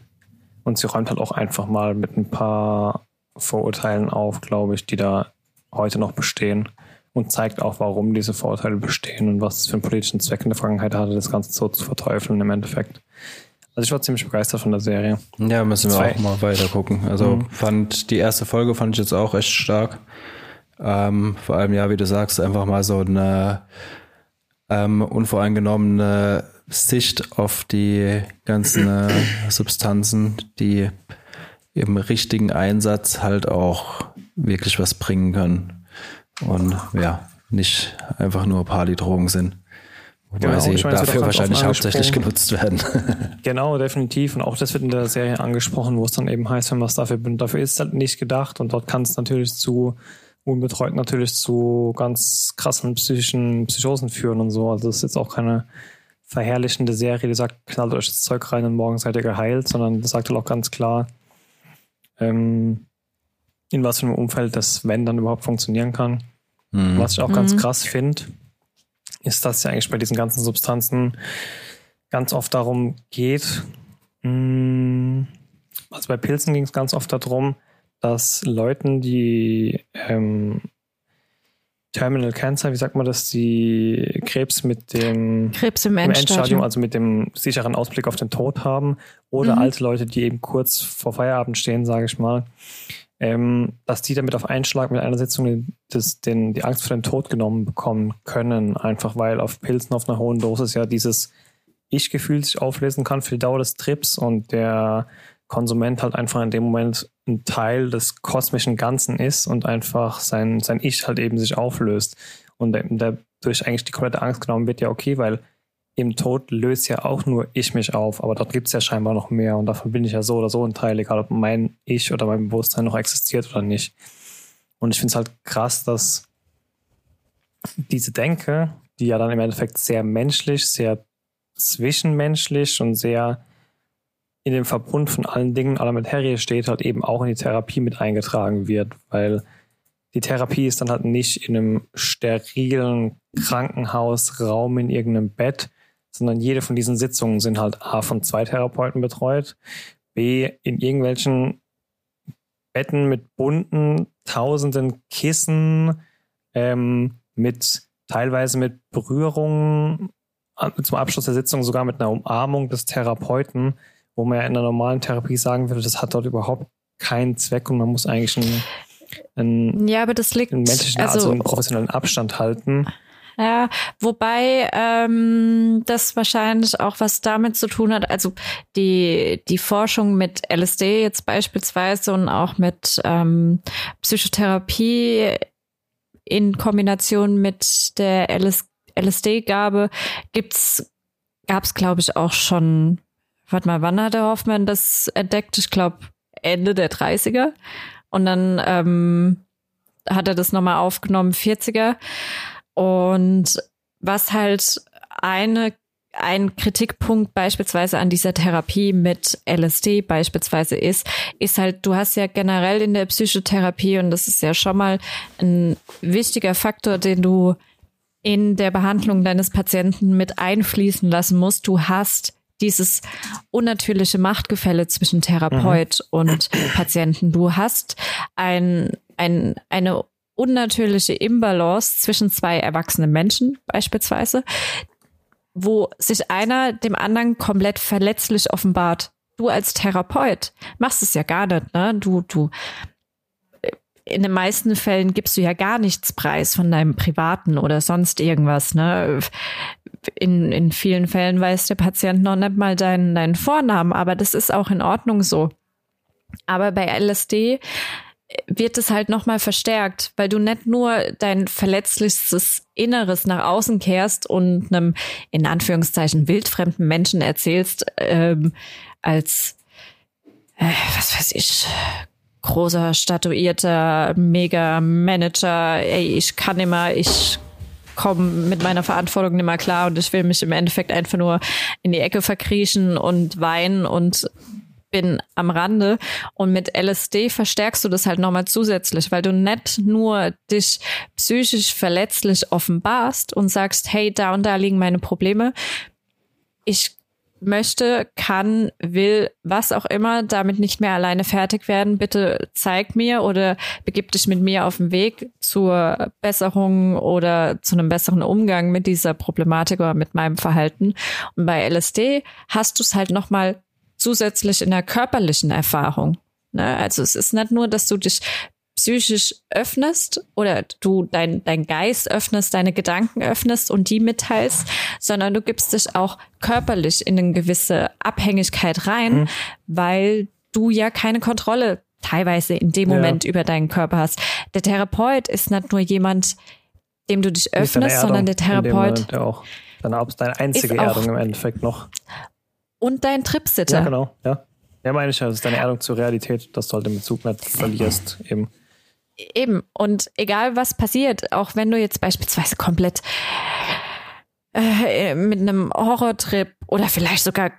und sie räumt halt auch einfach mal mit ein paar Vorurteilen auf, glaube ich, die da heute noch bestehen und zeigt auch, warum diese Vorurteile bestehen und was es für einen politischen Zweck in der Vergangenheit hatte, das Ganze so zu verteufeln im Endeffekt. Also ich war ziemlich begeistert von der Serie. Ja, müssen wir Zwei. auch mal weiter gucken. Also mhm. fand die erste Folge fand ich jetzt auch echt stark. Ähm, vor allem, ja, wie du sagst, einfach mal so eine ähm, unvoreingenommene Sicht auf die ganzen äh, Substanzen, die im richtigen Einsatz halt auch wirklich was bringen können. Und ja, nicht einfach nur Partydrogen sind. Wobei genau, sie meine, dafür wahrscheinlich hauptsächlich genutzt werden. genau, definitiv. Und auch das wird in der Serie angesprochen, wo es dann eben heißt, wenn man es dafür. Dafür ist es halt nicht gedacht. Und dort kann es natürlich zu unbetreut natürlich zu ganz krassen psychischen Psychosen führen und so. Also das ist jetzt auch keine verherrlichende Serie, die sagt, knallt euch das Zeug rein und morgen seid ihr geheilt, sondern das sagt halt auch ganz klar, ähm, in was für einem Umfeld das, wenn dann überhaupt funktionieren kann. Mhm. Was ich auch mhm. ganz krass finde, ist, dass ja eigentlich bei diesen ganzen Substanzen ganz oft darum geht, mh, mm, also bei Pilzen ging es ganz oft darum, dass Leuten, die ähm, Terminal Cancer, wie sagt man das, die Krebs mit dem Krebs im Endstadium, Endstadium also mit dem sicheren Ausblick auf den Tod haben, oder mhm. alte Leute, die eben kurz vor Feierabend stehen, sage ich mal, ähm, dass die damit auf einen Schlag mit einer Sitzung das, den, die Angst vor dem Tod genommen bekommen können, einfach weil auf Pilzen auf einer hohen Dosis ja dieses Ich-Gefühl sich auflesen kann für die Dauer des Trips und der Konsument halt einfach in dem Moment ein Teil des kosmischen Ganzen ist und einfach sein, sein Ich halt eben sich auflöst. Und dadurch eigentlich die komplette Angst genommen wird, ja okay, weil im Tod löst ja auch nur ich mich auf, aber dort gibt es ja scheinbar noch mehr und davon bin ich ja so oder so ein Teil, egal ob mein Ich oder mein Bewusstsein noch existiert oder nicht. Und ich finde es halt krass, dass diese Denke, die ja dann im Endeffekt sehr menschlich, sehr zwischenmenschlich und sehr in dem Verbund von allen Dingen aller Materie steht, halt eben auch in die Therapie mit eingetragen wird, weil die Therapie ist dann halt nicht in einem sterilen Krankenhausraum in irgendeinem Bett, sondern jede von diesen Sitzungen sind halt A von zwei Therapeuten betreut, B in irgendwelchen Betten mit bunten, tausenden Kissen, ähm, mit teilweise mit Berührungen, zum Abschluss der Sitzung sogar mit einer Umarmung des Therapeuten wo man ja in der normalen Therapie sagen würde, das hat dort überhaupt keinen Zweck und man muss eigentlich einen, einen, ja, aber das liegt, einen menschlichen, also, also einen professionellen Abstand halten. Ja, wobei ähm, das wahrscheinlich auch was damit zu tun hat, also die, die Forschung mit LSD jetzt beispielsweise und auch mit ähm, Psychotherapie in Kombination mit der LS LSD-Gabe gibt's, gab's glaube ich auch schon warte mal, wann hat der Hoffmann das entdeckt? Ich glaube Ende der 30er. Und dann ähm, hat er das nochmal aufgenommen, 40er. Und was halt eine ein Kritikpunkt beispielsweise an dieser Therapie mit LSD beispielsweise ist, ist halt, du hast ja generell in der Psychotherapie, und das ist ja schon mal ein wichtiger Faktor, den du in der Behandlung deines Patienten mit einfließen lassen musst. Du hast dieses unnatürliche Machtgefälle zwischen Therapeut mhm. und Patienten. Du hast ein, ein, eine unnatürliche Imbalance zwischen zwei erwachsenen Menschen beispielsweise, wo sich einer dem anderen komplett verletzlich offenbart. Du als Therapeut machst es ja gar nicht, ne? Du, du in den meisten Fällen gibst du ja gar nichts preis von deinem Privaten oder sonst irgendwas. Ne? In, in vielen Fällen weiß der Patient noch nicht mal deinen, deinen Vornamen, aber das ist auch in Ordnung so. Aber bei LSD wird es halt nochmal verstärkt, weil du nicht nur dein verletzlichstes Inneres nach außen kehrst und einem in Anführungszeichen wildfremden Menschen erzählst, ähm, als äh, was weiß ich, großer, statuierter Mega-Manager, ey, ich kann immer, ich komme mit meiner Verantwortung nicht mehr klar und ich will mich im Endeffekt einfach nur in die Ecke verkriechen und weinen und bin am Rande. Und mit LSD verstärkst du das halt nochmal zusätzlich, weil du nicht nur dich psychisch verletzlich offenbarst und sagst, hey, da und da liegen meine Probleme. Ich möchte, kann, will, was auch immer, damit nicht mehr alleine fertig werden, bitte zeig mir oder begib dich mit mir auf den Weg zur Besserung oder zu einem besseren Umgang mit dieser Problematik oder mit meinem Verhalten. Und bei LSD hast du es halt nochmal zusätzlich in der körperlichen Erfahrung. Ne? Also es ist nicht nur, dass du dich psychisch öffnest oder du dein, dein Geist öffnest, deine Gedanken öffnest und die mitteilst, sondern du gibst dich auch körperlich in eine gewisse Abhängigkeit rein, mhm. weil du ja keine Kontrolle teilweise in dem Moment ja. über deinen Körper hast. Der Therapeut ist nicht nur jemand, dem du dich öffnest, sondern der Therapeut. Der auch. Deine, deine einzige Erdung im Endeffekt noch. Und dein Tripsitter. Ja, genau, ja. Ja, meine ich ja, das ist deine Erdung zur Realität, dass du halt den Bezug nicht verlierst, eben. Eben. Und egal was passiert, auch wenn du jetzt beispielsweise komplett äh, mit einem Horrortrip oder vielleicht sogar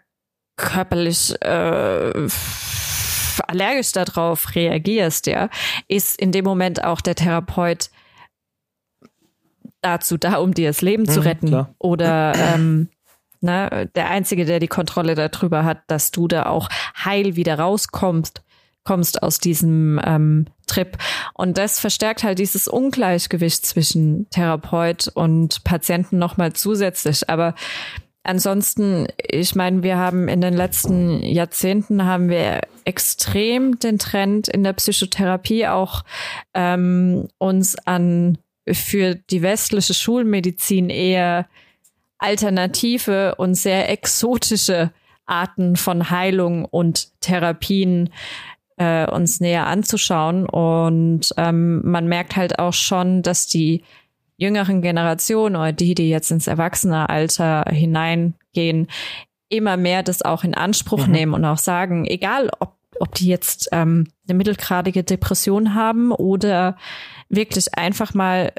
körperlich äh, allergisch darauf reagierst, ja, ist in dem Moment auch der Therapeut dazu da, um dir das Leben mhm, zu retten. Klar. Oder ähm, ne, der Einzige, der die Kontrolle darüber hat, dass du da auch heil wieder rauskommst kommst aus diesem ähm, Trip. Und das verstärkt halt dieses Ungleichgewicht zwischen Therapeut und Patienten nochmal zusätzlich. Aber ansonsten, ich meine, wir haben in den letzten Jahrzehnten haben wir extrem den Trend in der Psychotherapie auch ähm, uns an für die westliche Schulmedizin eher alternative und sehr exotische Arten von Heilung und Therapien äh, uns näher anzuschauen. Und ähm, man merkt halt auch schon, dass die jüngeren Generationen oder die, die jetzt ins Erwachsenealter hineingehen, immer mehr das auch in Anspruch mhm. nehmen und auch sagen, egal ob, ob die jetzt ähm, eine mittelgradige Depression haben oder wirklich einfach mal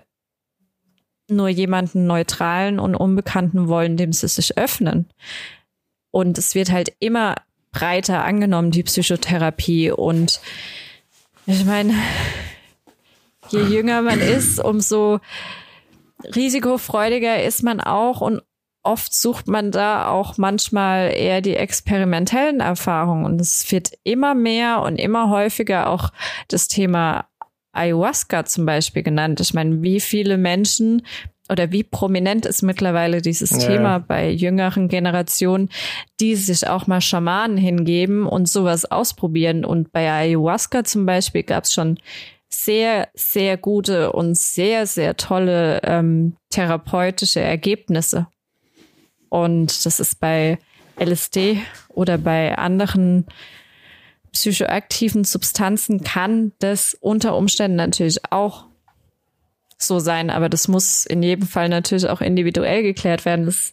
nur jemanden neutralen und unbekannten wollen, dem sie sich öffnen. Und es wird halt immer breiter angenommen, die Psychotherapie. Und ich meine, je jünger man ist, umso risikofreudiger ist man auch und oft sucht man da auch manchmal eher die experimentellen Erfahrungen und es wird immer mehr und immer häufiger auch das Thema Ayahuasca zum Beispiel genannt. Ich meine, wie viele Menschen oder wie prominent ist mittlerweile dieses ja. Thema bei jüngeren Generationen, die sich auch mal Schamanen hingeben und sowas ausprobieren. Und bei Ayahuasca zum Beispiel gab es schon sehr, sehr gute und sehr, sehr tolle ähm, therapeutische Ergebnisse. Und das ist bei LSD oder bei anderen psychoaktiven Substanzen kann das unter Umständen natürlich auch so sein, aber das muss in jedem Fall natürlich auch individuell geklärt werden. Das,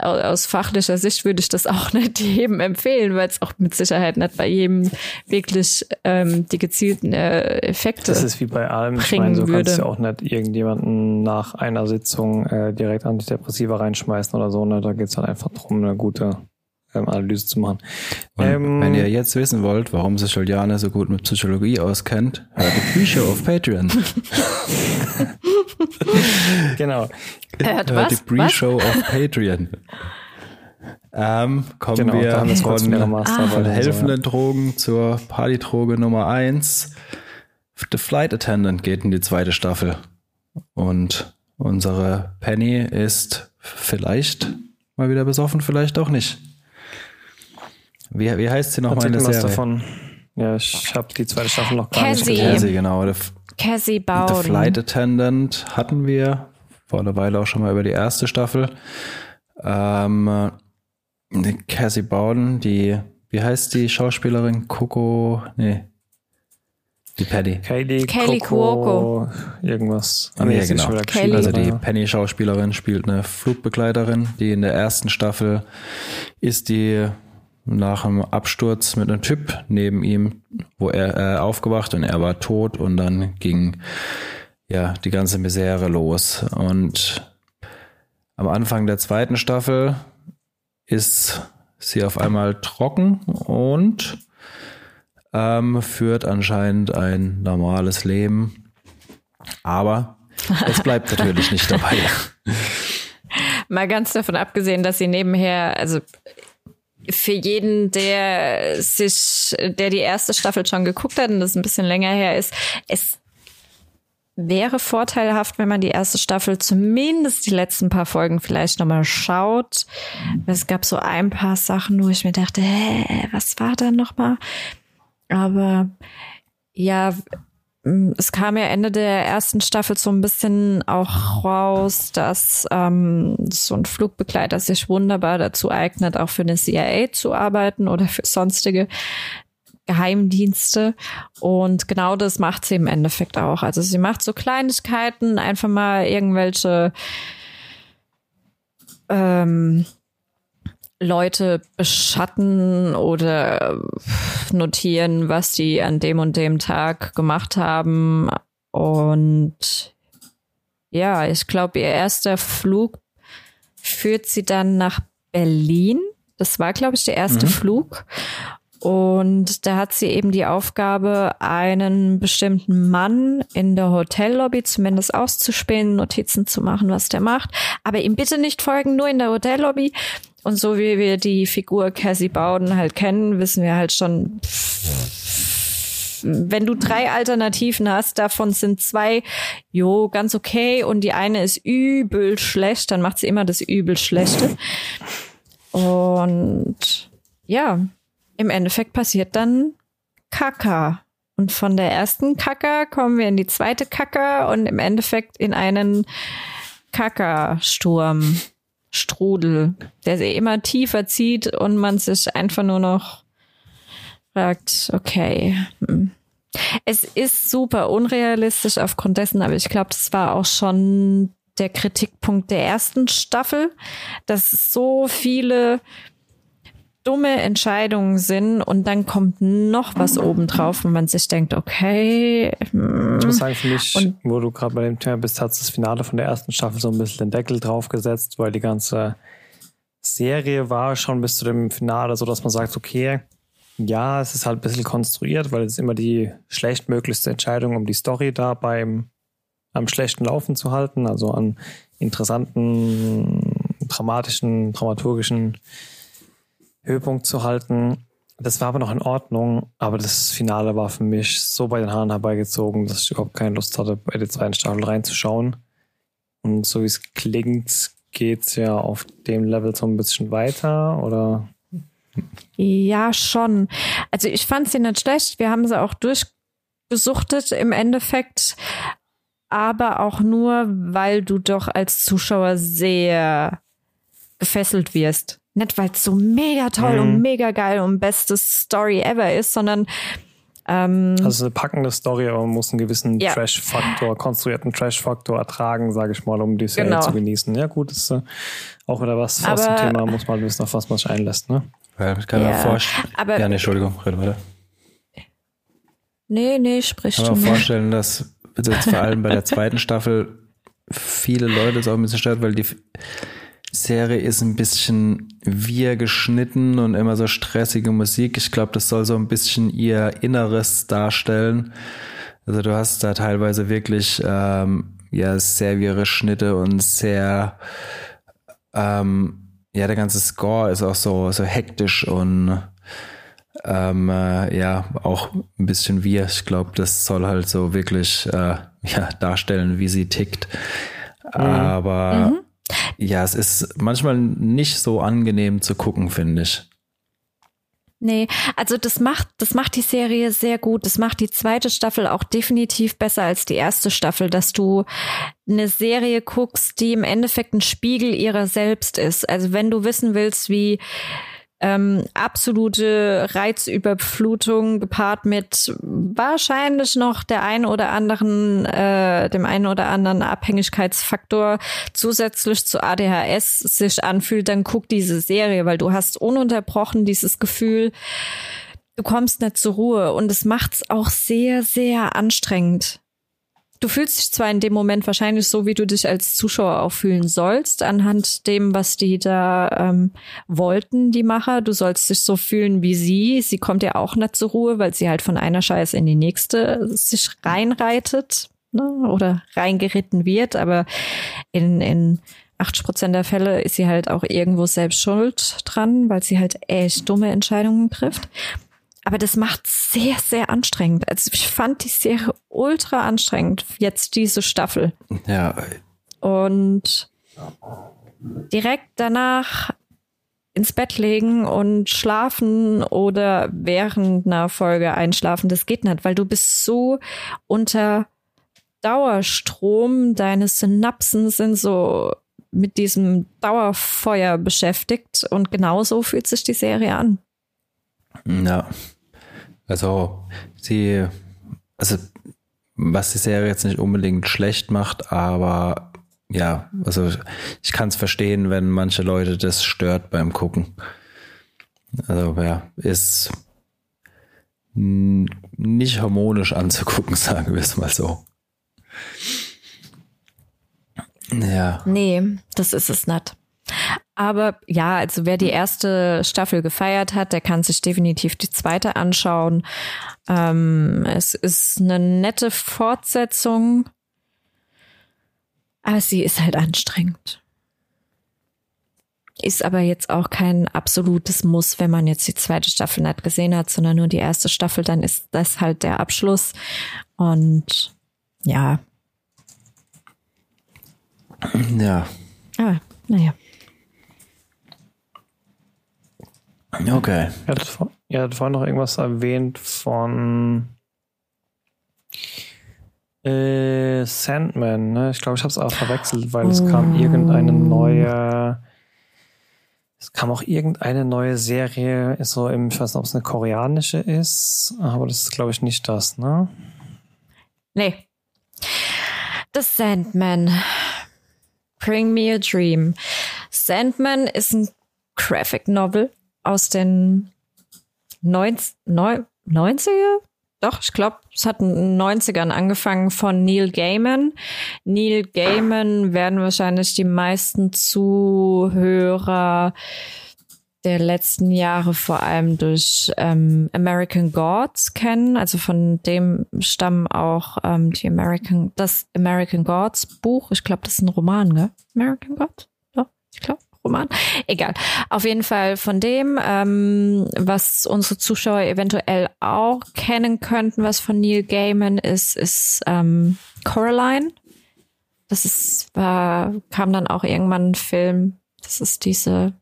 aus fachlicher Sicht würde ich das auch nicht jedem empfehlen, weil es auch mit Sicherheit nicht bei jedem wirklich ähm, die gezielten äh, Effekte Das ist wie bei allem. Ich meine, so würde. kannst du ja auch nicht irgendjemanden nach einer Sitzung äh, direkt Antidepressiva reinschmeißen oder so. Ne? Da geht es halt einfach darum, eine gute ähm, Analyse zu machen. Ähm, wenn ihr jetzt wissen wollt, warum sich Juliane so gut mit Psychologie auskennt, hört die Bücher auf Patreon. genau. Hört, hört die Pre-Show auf Patreon. Ähm, kommen genau, wir von, ah. von helfenden so, ja. Drogen zur Partydroge Nummer eins. The Flight Attendant geht in die zweite Staffel. Und unsere Penny ist vielleicht mal wieder besoffen, vielleicht auch nicht. Wie, wie heißt sie nochmal in der Serie? davon. Ja, ich habe die zweite Staffel noch gar Cassie. nicht gesehen. Cassie, genau. The, Cassie Bowden. The Flight Attendant hatten wir vor einer Weile auch schon mal über die erste Staffel. Ähm, Cassie Bowden, die wie heißt die Schauspielerin? Coco, nee. Die Paddy. Kaylee, Kaylee Cuoco, irgendwas. Ah, Ja, sie ist genau. Also die Penny-Schauspielerin spielt eine Flugbegleiterin, die in der ersten Staffel ist die nach einem Absturz mit einem Typ neben ihm, wo er äh, aufgewacht und er war tot und dann ging ja die ganze Misere los. Und am Anfang der zweiten Staffel ist sie auf einmal trocken und ähm, führt anscheinend ein normales Leben. Aber es bleibt natürlich nicht dabei. Mal ganz davon abgesehen, dass sie nebenher, also für jeden, der sich, der die erste Staffel schon geguckt hat und das ein bisschen länger her ist, es wäre vorteilhaft, wenn man die erste Staffel zumindest die letzten paar Folgen vielleicht nochmal schaut. Es gab so ein paar Sachen, wo ich mir dachte, hä, was war da nochmal? Aber ja, es kam ja Ende der ersten Staffel so ein bisschen auch raus, dass ähm, so ein Flugbegleiter sich wunderbar dazu eignet, auch für eine CIA zu arbeiten oder für sonstige Geheimdienste. Und genau das macht sie im Endeffekt auch. Also sie macht so Kleinigkeiten, einfach mal irgendwelche ähm, Leute beschatten oder notieren, was die an dem und dem Tag gemacht haben. Und ja, ich glaube, ihr erster Flug führt sie dann nach Berlin. Das war, glaube ich, der erste Flug. Und da hat sie eben die Aufgabe, einen bestimmten Mann in der Hotellobby zumindest auszuspähen, Notizen zu machen, was der macht. Aber ihm bitte nicht folgen, nur in der Hotellobby. Und so wie wir die Figur Cassie Bowden halt kennen, wissen wir halt schon, wenn du drei Alternativen hast, davon sind zwei, jo, ganz okay und die eine ist übel schlecht, dann macht sie immer das übel Schlechte. Und ja, im Endeffekt passiert dann Kaka. Und von der ersten Kaka kommen wir in die zweite Kaka und im Endeffekt in einen Kaka-Sturm, Strudel, der sich immer tiefer zieht und man sich einfach nur noch fragt, okay. hm. Es ist super unrealistisch aufgrund dessen, aber ich glaube, das war auch schon der Kritikpunkt der ersten Staffel, dass so viele dumme Entscheidungen sind und dann kommt noch was obendrauf, wenn man sich denkt, okay, hm, Ich muss sagen, für mich, Und- wo du gerade bei dem Thema bist, hat das Finale von der ersten Staffel so ein bisschen den Deckel draufgesetzt, weil die ganze Serie war schon bis zu dem Finale so, dass man sagt, okay, ja, es ist halt ein bisschen konstruiert, weil es ist immer die schlechtmöglichste Entscheidung, um die Story da beim am schlechten Laufen zu halten, also an interessanten, dramatischen, dramaturgischen Höhepunkt zu halten. Das war aber noch in Ordnung, aber das Finale war für mich so bei den Haaren herbeigezogen, dass ich überhaupt keine Lust hatte, bei der zweiten Staffel reinzuschauen. Und so wie es klingt, geht's ja auf dem Level so ein bisschen weiter, oder? Ja, schon. Also ich fand sie nicht schlecht. Wir haben sie auch durchgesuchtet im Endeffekt, aber auch nur, weil du doch als Zuschauer sehr gefesselt wirst. Nicht, weil es so mega toll Mhm. und mega geil und beste Story ever ist, sondern ähm, Also eine packende Story, aber man muss einen gewissen Ja. Trash-Faktor, konstruierten Trash-Faktor ertragen, sage ich mal, um die Serie Genau. zu genießen. Ja, gut, ist äh, auch wieder was aus dem Aber- Thema, muss man wissen, auf was man sich einlässt, ne? Weil ich kann mir Ja, vorstellen. aber- Ja, nee, Entschuldigung, rede weiter. nee, nee, sprich Ich kann mir vorstellen, dass jetzt vor allem bei der zweiten Staffel viele Leute es auch ein bisschen stört, weil die Serie ist ein bisschen wir geschnitten und immer so stressige Musik. Ich glaube, das soll so ein bisschen ihr Inneres darstellen. Also du hast da teilweise wirklich ähm, ja sehr wirre Schnitte und sehr ähm, ja der ganze Score ist auch so so hektisch und ähm, äh, ja auch ein bisschen wir. Ich glaube, das soll halt so wirklich äh, ja darstellen, wie sie tickt. Aber ja, es ist manchmal nicht so angenehm zu gucken, finde ich. Nee, also das macht, das macht die Serie sehr gut. Das macht die zweite Staffel auch definitiv besser als die erste Staffel, dass du eine Serie guckst, die im Endeffekt ein Spiegel ihrer selbst ist. Also wenn du wissen willst, wie ähm, absolute Reizüberflutung gepaart mit wahrscheinlich noch der ein oder anderen, äh, dem einen oder anderen Abhängigkeitsfaktor. Zusätzlich zu ADHS sich anfühlt, dann guck diese Serie, weil du hast ununterbrochen dieses Gefühl, du kommst nicht zur Ruhe. Und es macht's auch sehr, sehr anstrengend du fühlst dich zwar in dem Moment wahrscheinlich so, wie du dich als Zuschauer auch fühlen sollst, anhand dem, was die da ähm, wollten, die Macher. Du sollst dich so fühlen wie sie. Sie kommt ja auch nicht zur Ruhe, weil sie halt von einer Scheiße in die nächste sich reinreitet ne? oder reingeritten wird. Aber in, in 80 Prozent der Fälle ist sie halt auch irgendwo selbst schuld dran, weil sie halt echt dumme Entscheidungen trifft. Aber das macht sehr, sehr anstrengend. Also ich fand die Serie ultra anstrengend, jetzt diese Staffel. Ja. Und direkt danach ins Bett legen und schlafen oder während einer Folge einschlafen, das geht nicht, weil du bist so unter Dauerstrom, deine Synapsen sind so mit diesem Dauerfeuer beschäftigt und genauso fühlt sich die Serie an. Ja. Also sie, also was die Serie jetzt nicht unbedingt schlecht macht, aber ja, also ich kann es verstehen, wenn manche Leute das stört beim Gucken. Also ja, ist nicht harmonisch anzugucken, sagen wir es mal so. Ja. Nee, das ist es nicht. Aber ja, also wer die erste Staffel gefeiert hat, der kann sich definitiv die zweite anschauen. Ähm, es ist eine nette Fortsetzung, aber sie ist halt anstrengend. Ist aber jetzt auch kein absolutes Muss, wenn man jetzt die zweite Staffel nicht gesehen hat, sondern nur die erste Staffel, dann ist das halt der Abschluss. Und ja. Ja. Aber, naja. Okay. Ihr hattet, ihr hattet vorhin noch irgendwas erwähnt von äh, Sandman. Ne? Ich glaube, ich habe es auch verwechselt, weil es kam irgendeine neue. Es kam auch irgendeine neue Serie, ist so im, ich weiß nicht, ob es eine koreanische ist, aber das ist, glaube ich, nicht das, ne? Nee. The Sandman. Bring me a dream. Sandman ist ein Graphic Novel aus den 90, 90er? Doch, ich glaube, es hat in den 90ern angefangen von Neil Gaiman. Neil Gaiman werden wahrscheinlich die meisten Zuhörer der letzten Jahre vor allem durch ähm, American Gods kennen. Also von dem stammen auch ähm, die American, das American Gods Buch. Ich glaube, das ist ein Roman, ne? American Gods? Ja, ich glaube. Roman. Egal. Auf jeden Fall von dem, ähm, was unsere Zuschauer eventuell auch kennen könnten, was von Neil Gaiman ist, ist ähm, Coraline. Das ist, war, kam dann auch irgendwann ein Film. Das ist diese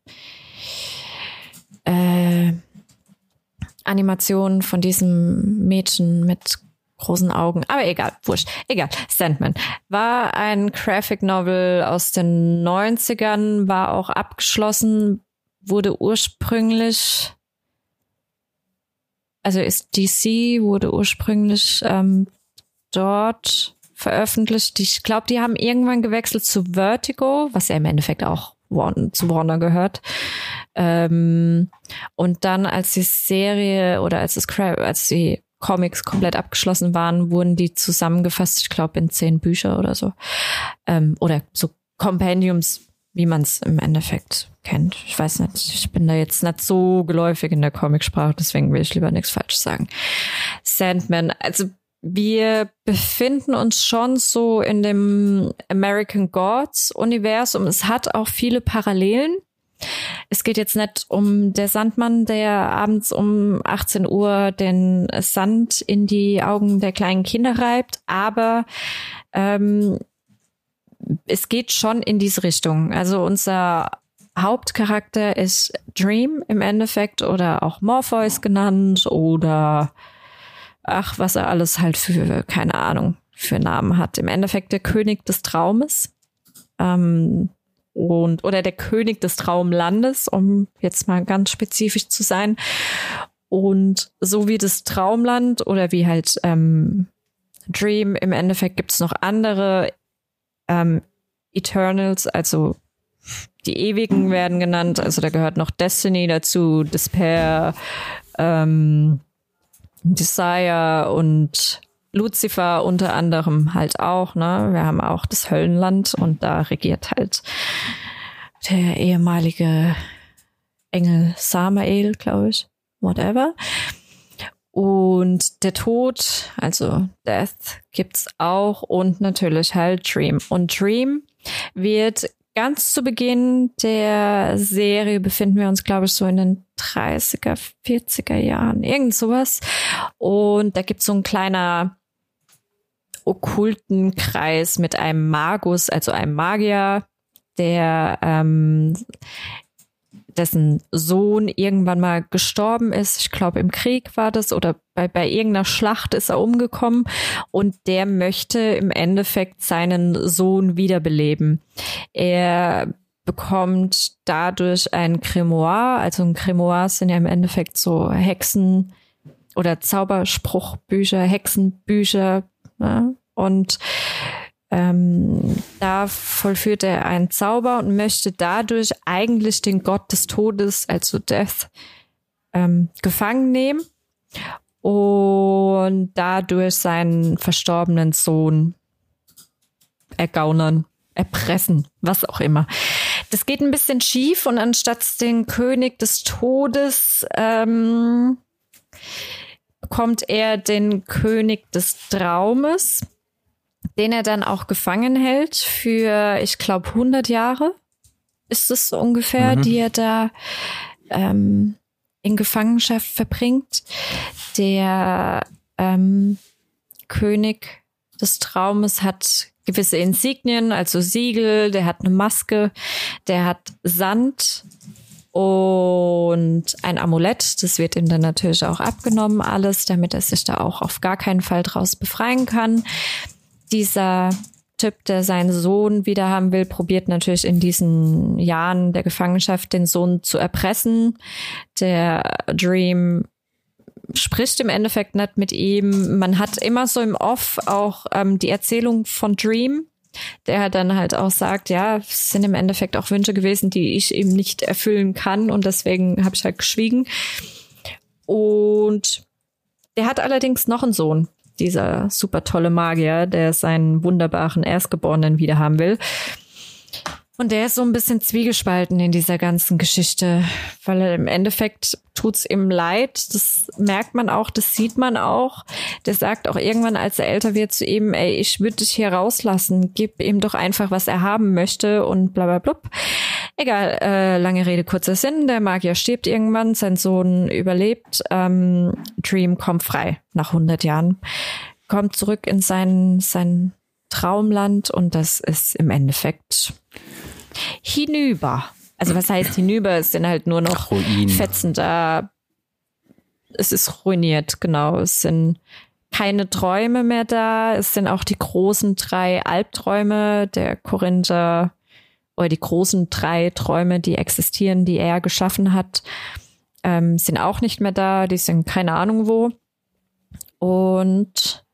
äh, Animation von diesem Mädchen mit großen Augen. Aber egal, wurscht. Egal. Sandman war ein Graphic Novel aus den 90ern, war auch abgeschlossen, wurde ursprünglich, also ist DC, wurde ursprünglich ähm, dort veröffentlicht. Ich glaube, die haben irgendwann gewechselt zu Vertigo, was ja im Endeffekt auch zu Warner gehört. Ähm, und dann, als die Serie oder als das als die Comics komplett abgeschlossen waren, wurden die zusammengefasst, ich glaube, in zehn Bücher oder so. Ähm, oder so Compendiums, wie man es im Endeffekt kennt. Ich weiß nicht, ich bin da jetzt nicht so geläufig in der Comicsprache, deswegen will ich lieber nichts falsch sagen. Sandman, also wir befinden uns schon so in dem American Gods Universum. Es hat auch viele Parallelen es geht jetzt nicht um der Sandmann, der abends um 18 Uhr den Sand in die Augen der kleinen Kinder reibt, aber ähm, es geht schon in diese Richtung. Also unser Hauptcharakter ist Dream im Endeffekt oder auch Morpheus genannt oder ach, was er alles halt für, keine Ahnung, für Namen hat. Im Endeffekt der König des Traumes. Ähm, und oder der König des Traumlandes, um jetzt mal ganz spezifisch zu sein. Und so wie das Traumland oder wie halt ähm, Dream, im Endeffekt gibt's noch andere ähm, Eternals, also die Ewigen werden genannt, also da gehört noch Destiny dazu, Despair, ähm, Desire und Lucifer unter anderem halt auch, ne? Wir haben auch das Höllenland und da regiert halt der ehemalige Engel Samael, glaube ich. Whatever. Und der Tod, also Death, gibt's auch und natürlich halt Dream. Und Dream wird ganz zu Beginn der Serie befinden wir uns, glaube ich, so in den 30er, 40er Jahren, irgend sowas. Und da gibt's so ein kleiner okkulten Kreis mit einem Magus, also einem Magier, der ähm, dessen Sohn irgendwann mal gestorben ist. Ich glaube, im Krieg war das oder bei, bei irgendeiner Schlacht ist er umgekommen und der möchte im Endeffekt seinen Sohn wiederbeleben. Er bekommt dadurch ein Grimoire, also ein Grimoire sind ja im Endeffekt so Hexen oder Zauberspruchbücher, Hexenbücher, Ne? Und ähm, da vollführt er einen Zauber und möchte dadurch eigentlich den Gott des Todes, also Death, ähm, gefangen nehmen und dadurch seinen verstorbenen Sohn ergaunern, erpressen, was auch immer. Das geht ein bisschen schief und anstatt den König des Todes ähm, bekommt er den König des Traumes, den er dann auch gefangen hält für, ich glaube, 100 Jahre ist es so ungefähr, mhm. die er da ähm, in Gefangenschaft verbringt. Der ähm, König des Traumes hat gewisse Insignien, also Siegel, der hat eine Maske, der hat Sand und ein Amulett. Das wird ihm dann natürlich auch abgenommen, alles, damit er sich da auch auf gar keinen Fall draus befreien kann. Dieser Typ, der seinen Sohn wieder haben will, probiert natürlich in diesen Jahren der Gefangenschaft den Sohn zu erpressen. Der Dream spricht im Endeffekt nicht mit ihm. Man hat immer so im Off auch ähm, die Erzählung von Dream, der dann halt auch sagt, ja, es sind im Endeffekt auch Wünsche gewesen, die ich eben nicht erfüllen kann und deswegen habe ich halt geschwiegen. Und der hat allerdings noch einen Sohn, dieser super tolle Magier, der seinen wunderbaren Erstgeborenen wieder haben will. Und der ist so ein bisschen zwiegespalten in dieser ganzen Geschichte, weil er im Endeffekt tut's ihm leid. Das merkt man auch, das sieht man auch. Der sagt auch irgendwann, als er älter wird, zu ihm, ey, ich würde dich hier rauslassen, gib ihm doch einfach, was er haben möchte und bla bla blub. Egal, äh, lange Rede, kurzer Sinn. Der Magier stirbt irgendwann, sein Sohn überlebt. Ähm, Dream kommt frei nach 100 Jahren, kommt zurück in sein, sein Traumland und das ist im Endeffekt hinüber. Also was heißt hinüber? Es sind halt nur noch Ruin. Fetzen da. Es ist ruiniert, genau. Es sind keine Träume mehr da. Es sind auch die großen drei Albträume der Korinther oder die großen drei Träume, die existieren, die er geschaffen hat, ähm, sind auch nicht mehr da. Die sind keine Ahnung wo. Und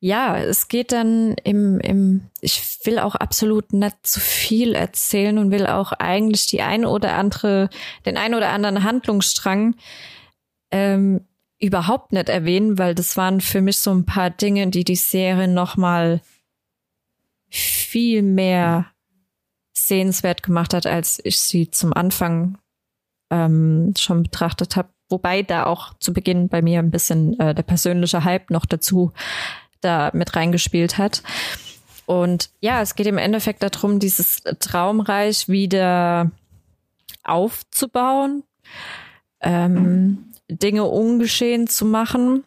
ja, es geht dann im, im, ich will auch absolut nicht zu viel erzählen und will auch eigentlich die ein oder andere, den ein oder anderen Handlungsstrang ähm, überhaupt nicht erwähnen, weil das waren für mich so ein paar Dinge, die die Serie nochmal viel mehr sehenswert gemacht hat, als ich sie zum Anfang ähm, schon betrachtet habe. Wobei da auch zu Beginn bei mir ein bisschen äh, der persönliche Hype noch dazu da mit reingespielt hat. Und ja, es geht im Endeffekt darum, dieses Traumreich wieder aufzubauen, ähm, Dinge ungeschehen zu machen,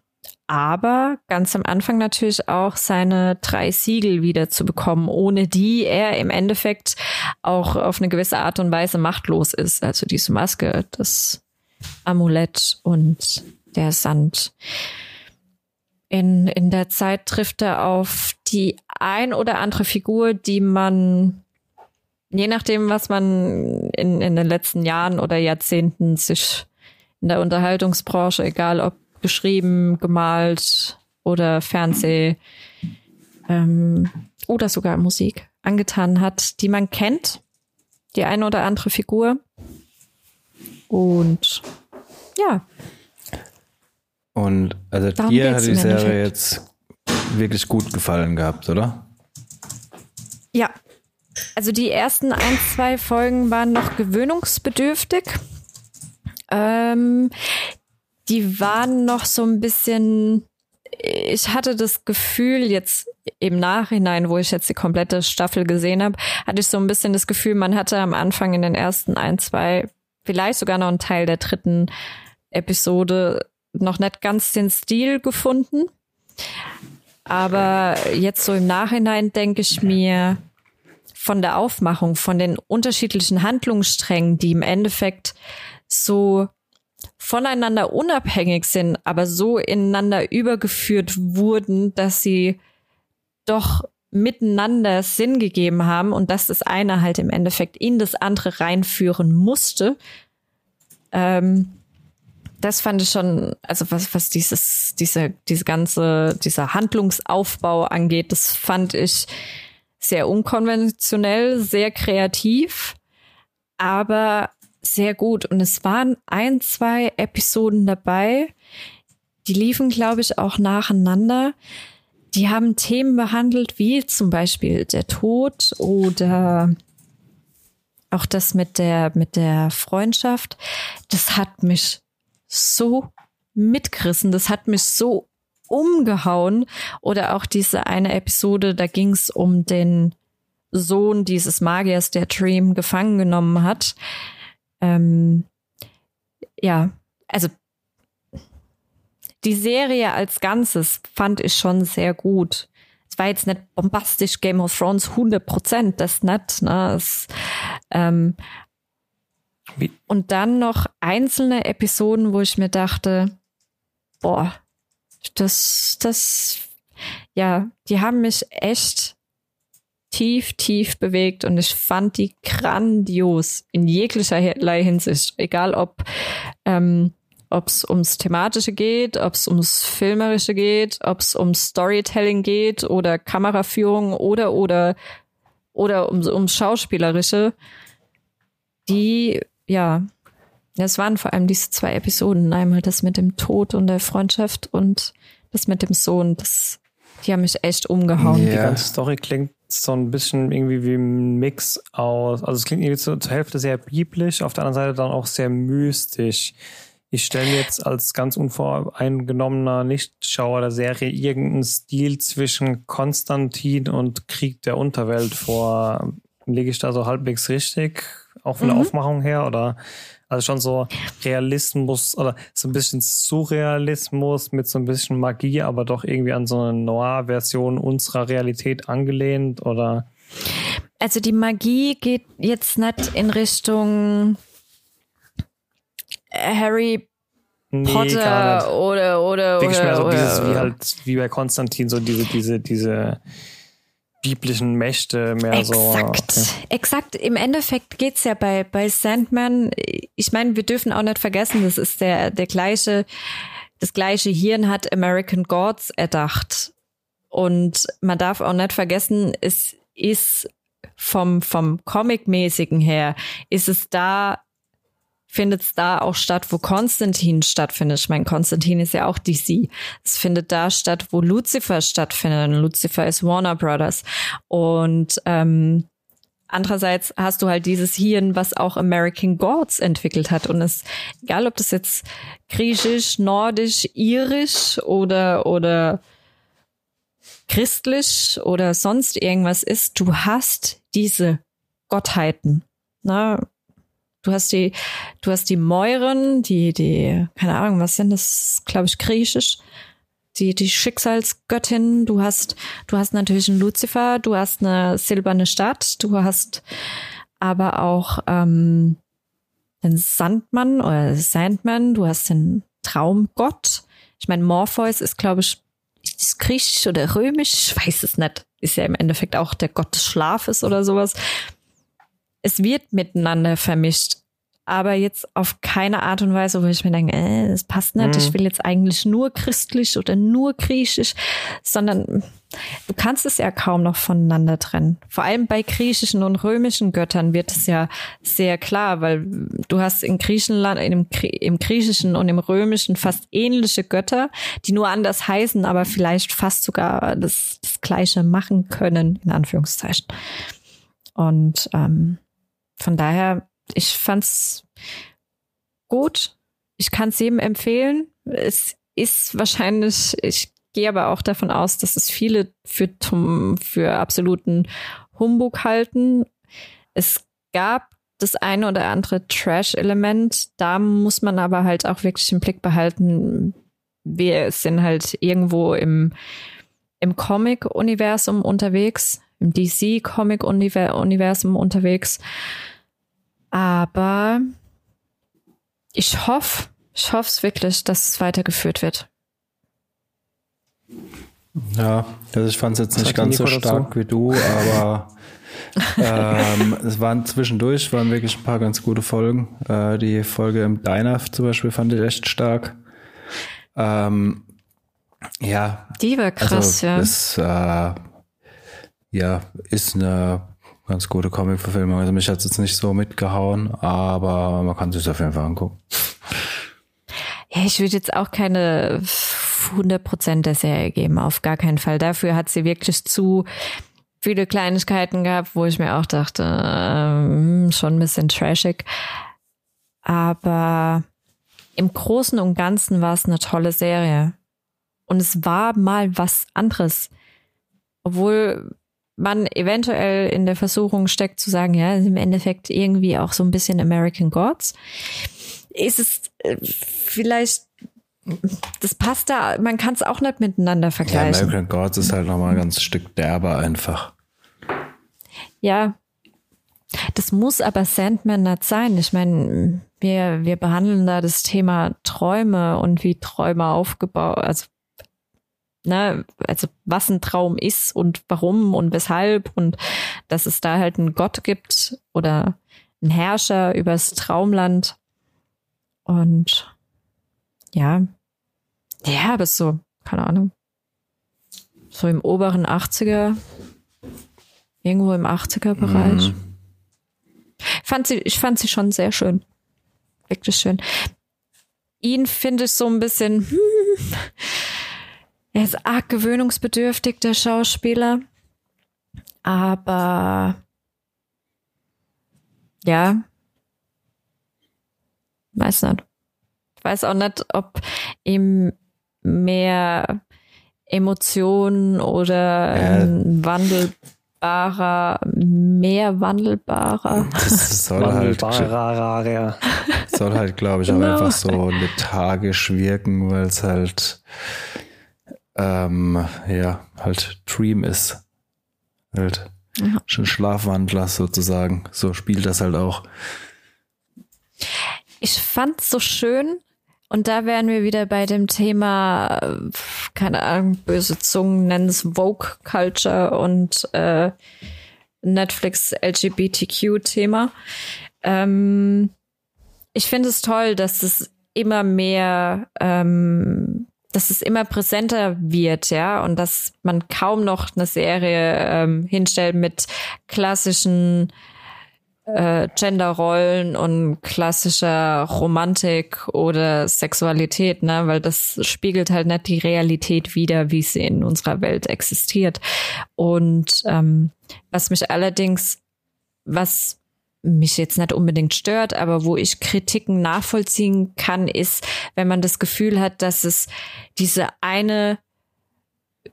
aber ganz am Anfang natürlich auch seine drei Siegel wieder zu bekommen, ohne die er im Endeffekt auch auf eine gewisse Art und Weise machtlos ist. Also diese Maske, das Amulett und der Sand. In, in der Zeit trifft er auf die ein oder andere Figur, die man je nachdem, was man in, in den letzten Jahren oder Jahrzehnten sich in der Unterhaltungsbranche, egal ob geschrieben, gemalt oder Fernseh ähm, oder sogar Musik angetan hat, die man kennt, die eine oder andere Figur. Und ja. Und also Darum dir hat die Serie jetzt wirklich gut gefallen gehabt, oder? Ja. Also die ersten ein, zwei Folgen waren noch gewöhnungsbedürftig. Ähm, die waren noch so ein bisschen, ich hatte das Gefühl, jetzt im Nachhinein, wo ich jetzt die komplette Staffel gesehen habe, hatte ich so ein bisschen das Gefühl, man hatte am Anfang in den ersten ein, zwei, vielleicht sogar noch einen Teil der dritten Episode noch nicht ganz den Stil gefunden. Aber jetzt so im Nachhinein denke ich mir, von der Aufmachung, von den unterschiedlichen Handlungssträngen, die im Endeffekt so voneinander unabhängig sind, aber so ineinander übergeführt wurden, dass sie doch miteinander Sinn gegeben haben und dass das eine halt im Endeffekt in das andere reinführen musste. Ähm, das fand ich schon, also was, was dieses, diese, diese ganze, dieser Handlungsaufbau angeht, das fand ich sehr unkonventionell, sehr kreativ, aber sehr gut. Und es waren ein, zwei Episoden dabei, die liefen, glaube ich, auch nacheinander. Die haben Themen behandelt, wie zum Beispiel der Tod oder auch das mit der, mit der Freundschaft. Das hat mich so mitgerissen, das hat mich so umgehauen. Oder auch diese eine Episode, da ging es um den Sohn dieses Magiers, der Dream gefangen genommen hat. Ähm, ja, also die Serie als Ganzes fand ich schon sehr gut. Es war jetzt nicht bombastisch Game of Thrones 100 Prozent, das nicht. Ne? Es, ähm, Wie- und dann noch einzelne Episoden, wo ich mir dachte, boah, das, das, ja, die haben mich echt tief, tief bewegt und ich fand die grandios in jeglicherlei Hinsicht. Egal ob ähm, ob es ums Thematische geht, ob es ums Filmerische geht, ob es ums Storytelling geht oder Kameraführung oder oder oder ums, ums Schauspielerische. Die, ja, es waren vor allem diese zwei Episoden, einmal das mit dem Tod und der Freundschaft und das mit dem Sohn. Das, die haben mich echt umgehauen. Die Ja. ganze Story klingt so ein bisschen irgendwie wie ein Mix aus, also es klingt irgendwie zur, zur Hälfte sehr biblisch, auf der anderen Seite dann auch sehr mystisch. Ich stelle mir jetzt als ganz unvoreingenommener Nichtschauer der Serie irgendeinen Stil zwischen Konstantin und Krieg der Unterwelt vor. Liege ich da so halbwegs richtig? Auch von der Mhm. Aufmachung her? Oder also schon so Realismus oder so ein bisschen Surrealismus mit so ein bisschen Magie, aber doch irgendwie an so eine Noir-Version unserer Realität angelehnt? Oder Also die Magie geht jetzt nicht in Richtung Harry nee, Potter nicht. oder oder Wirklich oder, mehr so oder, dieses, wie halt, wie bei Konstantin, so diese, diese, diese biblischen Mächte mehr so. Exakt, okay. exakt. Im Endeffekt geht's ja bei, bei Sandman, ich meine, wir dürfen auch nicht vergessen, das ist der, der gleiche, das gleiche Hirn hat American Gods erdacht. Und man darf auch nicht vergessen, es ist vom, vom Comic-mäßigen her, ist es da, findet es da auch statt, wo Konstantin stattfindet. Ich meine, Konstantin ist ja auch DC. Es findet da statt, wo Lucifer stattfindet. Und Lucifer ist Warner Brothers. Und ähm, andererseits hast du halt dieses Hirn, was auch American Gods entwickelt hat. Und es, egal ob das jetzt griechisch, nordisch, irisch oder, oder christlich oder sonst irgendwas ist, du hast diese Gottheiten. Na, du hast die, du hast die Mäuren, die, die, keine Ahnung, was sind das, glaube ich, griechisch. Die, die Schicksalsgöttin, du hast, du hast natürlich einen Luzifer, du hast eine silberne Stadt, du hast aber auch ähm, den Sandmann oder Sandman, du hast den Traumgott. Ich meine, Morpheus ist, glaube ich, ist griechisch oder römisch? Ich weiß es nicht. Ist ja im Endeffekt auch der Gott des Schlafes oder sowas. Es wird miteinander vermischt aber jetzt auf keine Art und Weise, wo ich mir denke, äh, das passt nicht, mhm. ich will jetzt eigentlich nur christlich oder nur griechisch, sondern du kannst es ja kaum noch voneinander trennen. Vor allem bei griechischen und römischen Göttern wird es ja sehr klar, weil du hast in Griechenland, im, im griechischen und im römischen fast ähnliche Götter, die nur anders heißen, aber vielleicht fast sogar das, das Gleiche machen können, in Anführungszeichen. Und ähm, von daher ich fand's gut. Ich kann es jedem empfehlen. Es ist wahrscheinlich, ich gehe aber auch davon aus, dass es viele für, für absoluten Humbug halten. Es gab das eine oder andere Trash-Element. Da muss man aber halt auch wirklich im Blick behalten, wir sind halt irgendwo im, im Comic-Universum unterwegs, im DC-Comic-Universum unterwegs. Aber ich hoffe, ich hoffe es wirklich, dass es weitergeführt wird. Ja, also ich fand es jetzt nicht ganz so stark dazu? wie du, aber ähm, es waren zwischendurch, waren wirklich ein paar ganz gute Folgen. Äh, die Folge im Diner zum Beispiel fand ich echt stark. Ähm, ja. Die war krass, also, ja. Es, äh, ja, ist eine ganz gute Comic-Verfilmung. Also mich hat es jetzt nicht so mitgehauen, aber man kann sich auf jeden Fall angucken. Ja, ich würde jetzt auch keine 100% der Serie geben, auf gar keinen Fall. Dafür hat sie wirklich zu viele Kleinigkeiten gehabt, wo ich mir auch dachte, ähm, schon ein bisschen trashig. Aber im Großen und Ganzen war es eine tolle Serie. Und es war mal was anderes. Obwohl man eventuell in der Versuchung steckt zu sagen, ja, im Endeffekt irgendwie auch so ein bisschen American Gods, ist es äh, vielleicht das passt da, man kann es auch nicht miteinander vergleichen. Ja, American Gods ist halt nochmal ein ganz Stück derber einfach. Ja, das muss aber Sandman nicht sein. Ich meine, wir, wir behandeln da das Thema Träume und wie Träume aufgebaut, also ne, also was ein Traum ist und warum und weshalb und dass es da halt einen Gott gibt oder einen Herrscher übers Traumland. Und ja, ja, bis so, keine Ahnung, so im oberen 80er, irgendwo im 80er Bereich. Mhm. Fand sie, ich fand sie schon sehr schön. Wirklich schön. Ihn finde ich so ein bisschen, hm, er ist arg gewöhnungsbedürftig, der Schauspieler. Aber ja, weiß nicht. Ich weiß auch nicht, ob ihm mehr Emotionen oder ein wandelbarer, mehr wandelbarer. Das soll halt, soll halt, glaube ich, auch genau. einfach so lethargisch wirken, weil es halt ähm, ja, halt Dream ist. Halt ja. schon Schlafwandler sozusagen. So spielt das halt auch. Ich fand's so schön, und da wären wir wieder bei dem Thema, keine Ahnung, böse Zungen nennen es Vogue Culture und äh, Netflix LGBTQ-Thema. Ähm, ich finde es toll, dass es immer mehr ähm, dass es immer präsenter wird, ja, und dass man kaum noch eine Serie ähm, hinstellt mit klassischen äh, Genderrollen und klassischer Romantik oder Sexualität, ne, weil das spiegelt halt nicht die Realität wider, wie sie in unserer Welt existiert. Und ähm, was mich allerdings, was mich jetzt nicht unbedingt stört, aber wo ich Kritiken nachvollziehen kann, ist, wenn man das Gefühl hat, dass es diese eine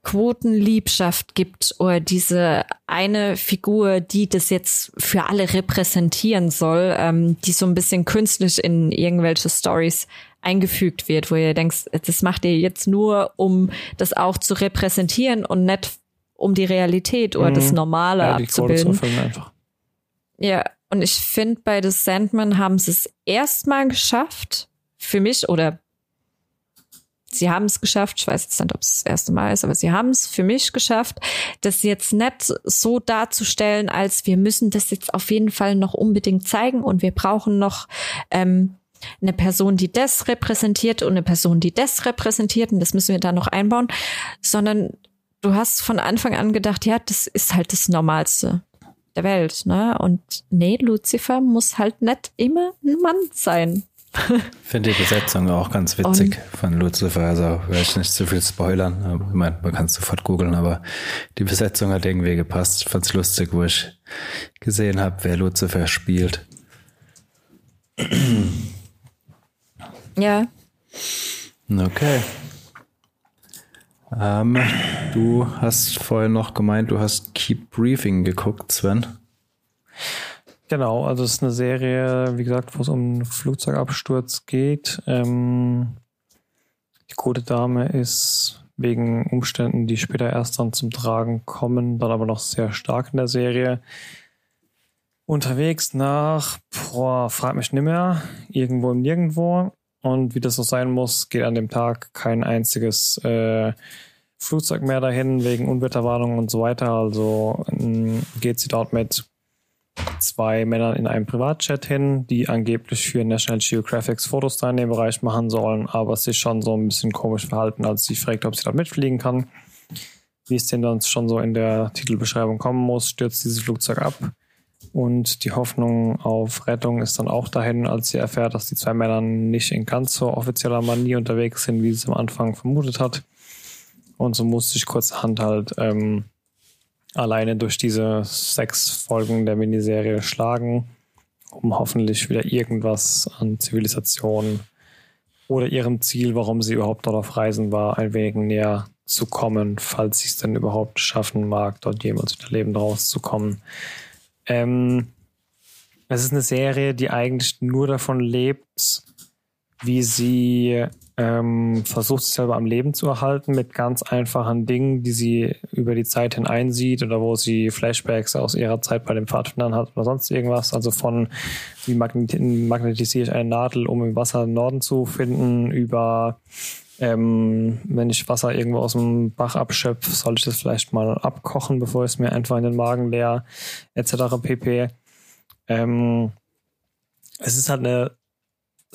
Quotenliebschaft gibt oder diese eine Figur, die das jetzt für alle repräsentieren soll, ähm, die so ein bisschen künstlich in irgendwelche Stories eingefügt wird, wo ihr denkt, das macht ihr jetzt nur, um das auch zu repräsentieren und nicht um die Realität oder mhm. das Normale ja, abzubilden. Ja, und ich finde, bei The Sandman haben sie es erstmal geschafft, für mich, oder sie haben es geschafft, ich weiß jetzt nicht, ob es das erste Mal ist, aber sie haben es für mich geschafft, das jetzt nicht so darzustellen, als wir müssen das jetzt auf jeden Fall noch unbedingt zeigen und wir brauchen noch ähm, eine Person, die das repräsentiert und eine Person, die das repräsentiert und das müssen wir da noch einbauen, sondern du hast von Anfang an gedacht, ja, das ist halt das Normalste der Welt, ne? Und nee, Lucifer muss halt nicht immer ein Mann sein. Finde die Besetzung auch ganz witzig Und von Lucifer. Also will ich nicht zu viel spoilern. Ich meine, man kann es sofort googeln, aber die Besetzung hat irgendwie gepasst. Fand's lustig, wo ich gesehen habe, wer Lucifer spielt. Ja. Okay. Ähm, du hast vorher noch gemeint, du hast Keep Briefing geguckt, Sven. Genau, also es ist eine Serie, wie gesagt, wo es um einen Flugzeugabsturz geht. Ähm, die gute Dame ist wegen Umständen, die später erst dann zum Tragen kommen, dann aber noch sehr stark in der Serie, unterwegs nach, boah, frag mich nicht mehr, irgendwo im Nirgendwo. Und wie das so sein muss, geht an dem Tag kein einziges äh, Flugzeug mehr dahin wegen Unwetterwarnung und so weiter. Also ähm, geht sie dort mit zwei Männern in einem Privatchat hin, die angeblich für National Geographics Fotos da in dem Bereich machen sollen, aber sich schon so ein bisschen komisch verhalten, als sie fragt, ob sie dort mitfliegen kann. Wie es denn dann schon so in der Titelbeschreibung kommen muss, stürzt dieses Flugzeug ab. Und die Hoffnung auf Rettung ist dann auch dahin, als sie erfährt, dass die zwei Männer nicht in ganz so offizieller Manier unterwegs sind, wie sie es am Anfang vermutet hat. Und so muss sich kurzerhand halt ähm, alleine durch diese sechs Folgen der Miniserie schlagen, um hoffentlich wieder irgendwas an Zivilisation oder ihrem Ziel, warum sie überhaupt dort auf Reisen war, ein wenig näher zu kommen, falls sie es denn überhaupt schaffen mag, dort jemals wieder lebend rauszukommen. Ähm, es ist eine Serie, die eigentlich nur davon lebt, wie sie ähm, versucht sich selber am Leben zu erhalten mit ganz einfachen Dingen, die sie über die Zeit hineinsieht oder wo sie Flashbacks aus ihrer Zeit bei den Pfadfindern hat oder sonst irgendwas. Also von wie magnetisiere ich eine Nadel, um im Wasser Norden zu finden, über ähm, wenn ich Wasser irgendwo aus dem Bach abschöpfe, soll ich das vielleicht mal abkochen, bevor ich es mir einfach in den Magen leer, etc. pp. Ähm, es ist halt eine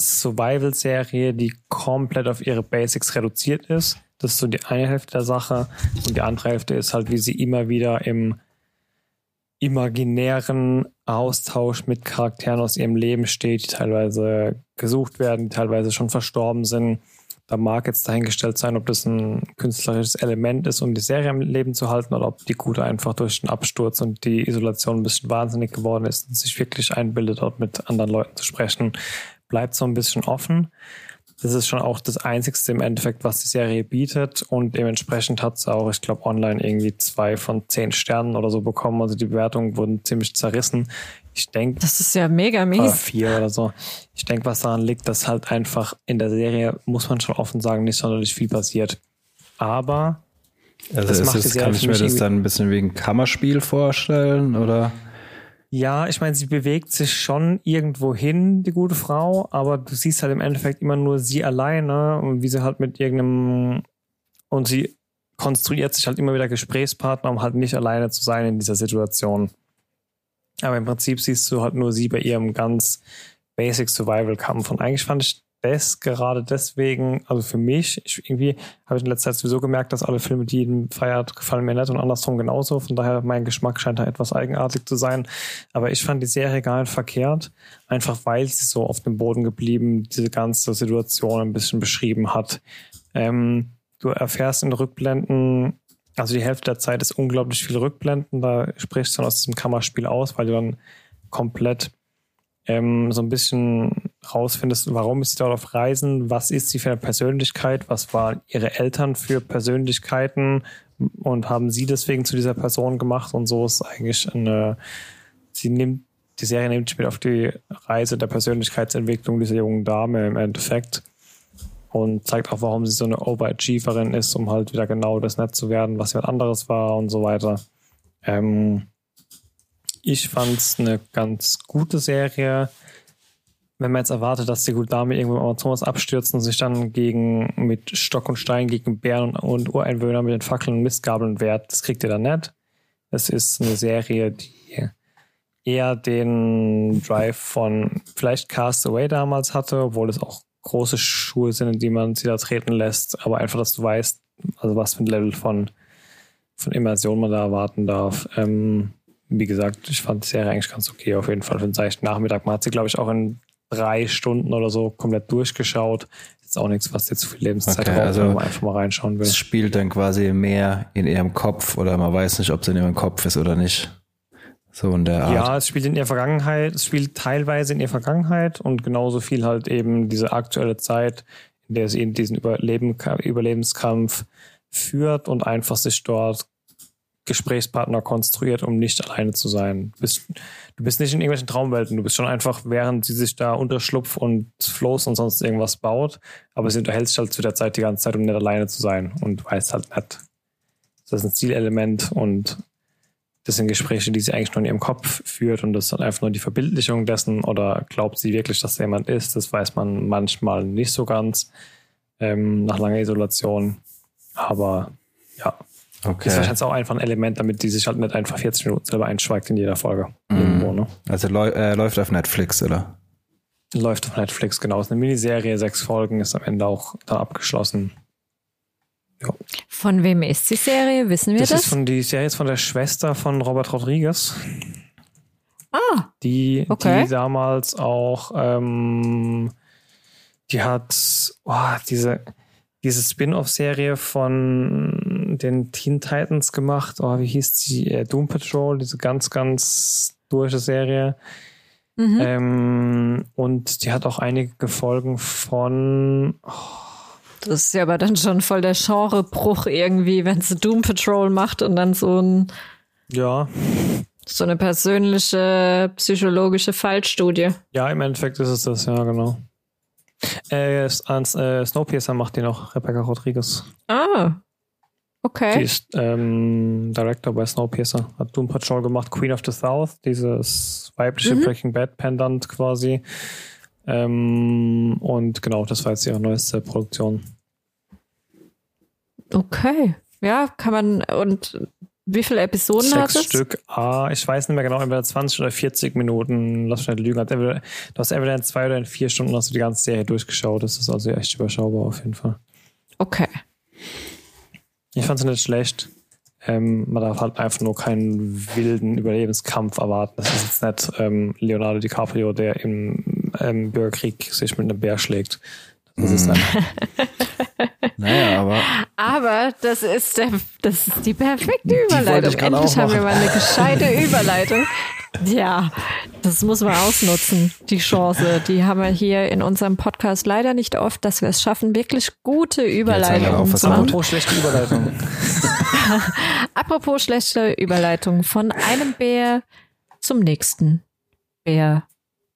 Survival-Serie, die komplett auf ihre Basics reduziert ist. Das ist so die eine Hälfte der Sache. Und die andere Hälfte ist halt, wie sie immer wieder im imaginären Austausch mit Charakteren aus ihrem Leben steht, die teilweise gesucht werden, die teilweise schon verstorben sind. Da mag jetzt dahingestellt sein, ob das ein künstlerisches Element ist, um die Serie am Leben zu halten, oder ob die Gute einfach durch den Absturz und die Isolation ein bisschen wahnsinnig geworden ist und sich wirklich einbildet, dort mit anderen Leuten zu sprechen bleibt so ein bisschen offen. Das ist schon auch das Einzigste im Endeffekt, was die Serie bietet. Und dementsprechend hat sie auch, ich glaube, online irgendwie zwei von zehn Sternen oder so bekommen. Also die Bewertungen wurden ziemlich zerrissen. Ich denke. Das ist ja mega mies. Vier oder so. Ich denke, was daran liegt, dass halt einfach in der Serie, muss man schon offen sagen, nicht sonderlich viel passiert. Aber. Also das macht es, kann ich mir das dann ein bisschen wegen Kammerspiel vorstellen, oder? Ja, ich meine, sie bewegt sich schon irgendwo hin, die gute Frau, aber du siehst halt im Endeffekt immer nur sie alleine und wie sie halt mit irgendeinem und sie konstruiert sich halt immer wieder Gesprächspartner, um halt nicht alleine zu sein in dieser Situation. Aber im Prinzip siehst du halt nur sie bei ihrem ganz Basic Survival Kampf und eigentlich fand ich das gerade deswegen, also für mich, ich, irgendwie habe ich in letzter Zeit sowieso gemerkt, dass alle Filme, die jedem feiert, gefallen mir nicht und andersrum genauso. Von daher, mein Geschmack scheint da etwas eigenartig zu sein. Aber ich fand die Serie gar nicht verkehrt, einfach weil sie so auf dem Boden geblieben diese ganze Situation ein bisschen beschrieben hat. Ähm, du erfährst in Rückblenden, also die Hälfte der Zeit ist unglaublich viel Rückblenden, da sprichst du dann aus diesem Kammerspiel aus, weil du dann komplett ähm, so ein bisschen rausfindest, warum ist sie dort auf Reisen, was ist sie für eine Persönlichkeit, was waren ihre Eltern für Persönlichkeiten? Und haben sie deswegen zu dieser Person gemacht? Und so ist eigentlich eine, sie nimmt, die Serie nimmt sich mit auf die Reise der Persönlichkeitsentwicklung dieser jungen Dame im Endeffekt und zeigt auch, warum sie so eine Overachieverin ist, um halt wieder genau das nett zu werden, was jemand anderes war und so weiter. Ähm, ich fand es eine ganz gute Serie wenn man jetzt erwartet, dass die gute Dame irgendwo im Amazonas abstürzt und sich dann gegen mit Stock und Stein gegen Bären und, und Ureinwohner mit den Fackeln und Mistgabeln wehrt, das kriegt ihr dann nicht. Es ist eine Serie, die eher den Drive von vielleicht Castaway damals hatte, obwohl es auch große Schuhe sind, in die man sie da treten lässt, aber einfach, dass du weißt, also was für ein Level von, von Immersion man da erwarten darf. Ähm, wie gesagt, ich fand die Serie eigentlich ganz okay, auf jeden Fall für den seichten Nachmittag. Man hat sie, glaube ich, auch in drei Stunden oder so komplett durchgeschaut. Ist auch nichts, was jetzt zu viel Lebenszeit Okay, braucht, also wenn man einfach mal reinschauen will. Es spielt dann quasi mehr in ihrem Kopf oder man weiß nicht, ob es in ihrem Kopf ist oder nicht. So in der Art. Ja, es spielt in ihrer Vergangenheit, es spielt teilweise in ihrer Vergangenheit und genauso viel halt eben diese aktuelle Zeit, in der sie in diesen Überleben, Überlebenskampf führt und einfach sich dort Gesprächspartner konstruiert, um nicht alleine zu sein. Du bist, du bist nicht in irgendwelchen Traumwelten, du bist schon einfach, während sie sich da Unterschlupf und Floß und sonst irgendwas baut, aber sie unterhält sich halt zu der Zeit die ganze Zeit, um nicht alleine zu sein und weiß halt nicht. Das ist ein Zielelement und das sind Gespräche, die sie eigentlich nur in ihrem Kopf führt und das ist halt einfach nur die Verbildlichung dessen oder glaubt sie wirklich, dass da jemand ist. Das weiß man manchmal nicht so ganz ähm, nach langer Isolation. Aber ja, ist okay. wahrscheinlich auch einfach ein Element, damit die sich halt nicht einfach 40 Minuten selber einschweigt in jeder Folge. Mhm. Irgendwo, ne? Also läu äh, läuft auf Netflix, oder? Läuft auf Netflix, genau. Ist eine Miniserie, sechs Folgen, ist am Ende auch dann abgeschlossen. Von wem ist die Serie? Wissen wir Das, das? ist von die Serie ist von der Schwester von Robert Rodriguez, ah, die, Okay. die damals auch, ähm, die hat oh, diese, diese Spin-off-Serie von den Teen Titans gemacht. Oh, wie hieß die? Äh, Doom Patrol, diese ganz, ganz durch Serie. mhm. Ähm, und die hat auch einige Folgen von das ist ja aber dann schon voll der Genrebruch irgendwie, wenn sie Doom Patrol macht und dann so, ein, ja, so eine persönliche psychologische Fallstudie. ja, im Endeffekt ist es das, ja, genau. Äh, äh, Snowpiercer macht die noch, Rebecca Rodriguez. Ah, Die okay. ist ähm, Director bei Snowpiercer, hat Doom Patrol gemacht, Queen of the South, dieses weibliche Mhm. Breaking Bad Pendant quasi. Ähm, und genau, das war jetzt ihre neueste Produktion. Okay. Ja, kann man, und wie viele Episoden hat Sechs es? Stück. Ah, ich weiß nicht mehr genau, entweder 20 oder 40 Minuten. Lass mich nicht lügen. Hat entweder, du hast entweder in zwei oder in vier Stunden hast du die ganze Serie durchgeschaut. Das ist also echt überschaubar auf jeden Fall. Okay. Ich fand sie nicht schlecht. Ähm, man darf halt einfach nur keinen wilden Überlebenskampf erwarten. Das ist jetzt nicht ähm, Leonardo DiCaprio, der im ähm, Bürgerkrieg sich mit einem Bär schlägt. Das ist Mhm. dann, Naja, aber Aber das ist, der, das ist die perfekte Überleitung. ich grad Endlich haben wir mal eine gescheite Überleitung. Ja, das muss man ausnutzen, die Chance. Die haben wir hier in unserem Podcast leider nicht oft, dass wir es schaffen, wirklich gute Überleitungen zu machen. apropos schlechte Überleitung. Apropos schlechte Überleitung von einem Bär zum nächsten Bär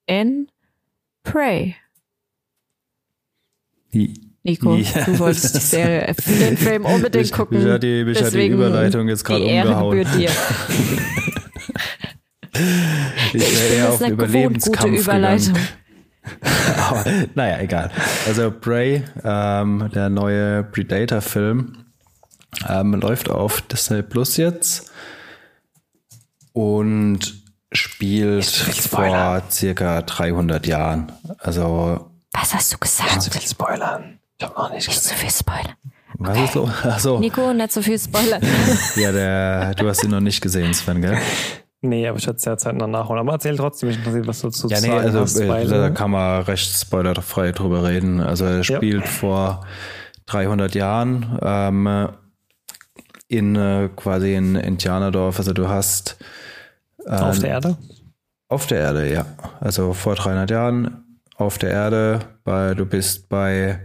in Prey. die, Nico, Ja. du wolltest die Serie, den Film unbedingt Mich- gucken. mich hat die- mich hat die deswegen Überleitung jetzt gerade die Ehre umgehauen. gebührt dir. ich wäre eher auf Das ist eine gewohnt gute Überlebenskampf Überleitung. gegangen. Aber, naja, egal. Also Prey, ähm, der neue Predator-Film, ähm, läuft auf Disney Plus jetzt und spielt vor circa 300 Jahren. Also, Was hast du Nicht zu gesagt? viel spoilern. Ich hab noch nicht Nicht gesehen. zu viel Spoiler. was ist so? Achso, Nico, nicht so viel Spoiler. ja, der, du hast ihn noch nicht gesehen, Sven, gell? Nee, aber ich hatte es ja Zeit noch nachholen. Aber erzähl trotzdem, mich interessiert, was du zu Ja, nee, sagen also hast. weil- da kann man recht spoilerfrei drüber reden. Also er spielt vor 300 Jahren ähm, in äh, quasi in Indianerdorf. Also du hast auf der Erde? auf der Erde, ja. Also vor 300 Jahren auf der Erde. Bei, du bist bei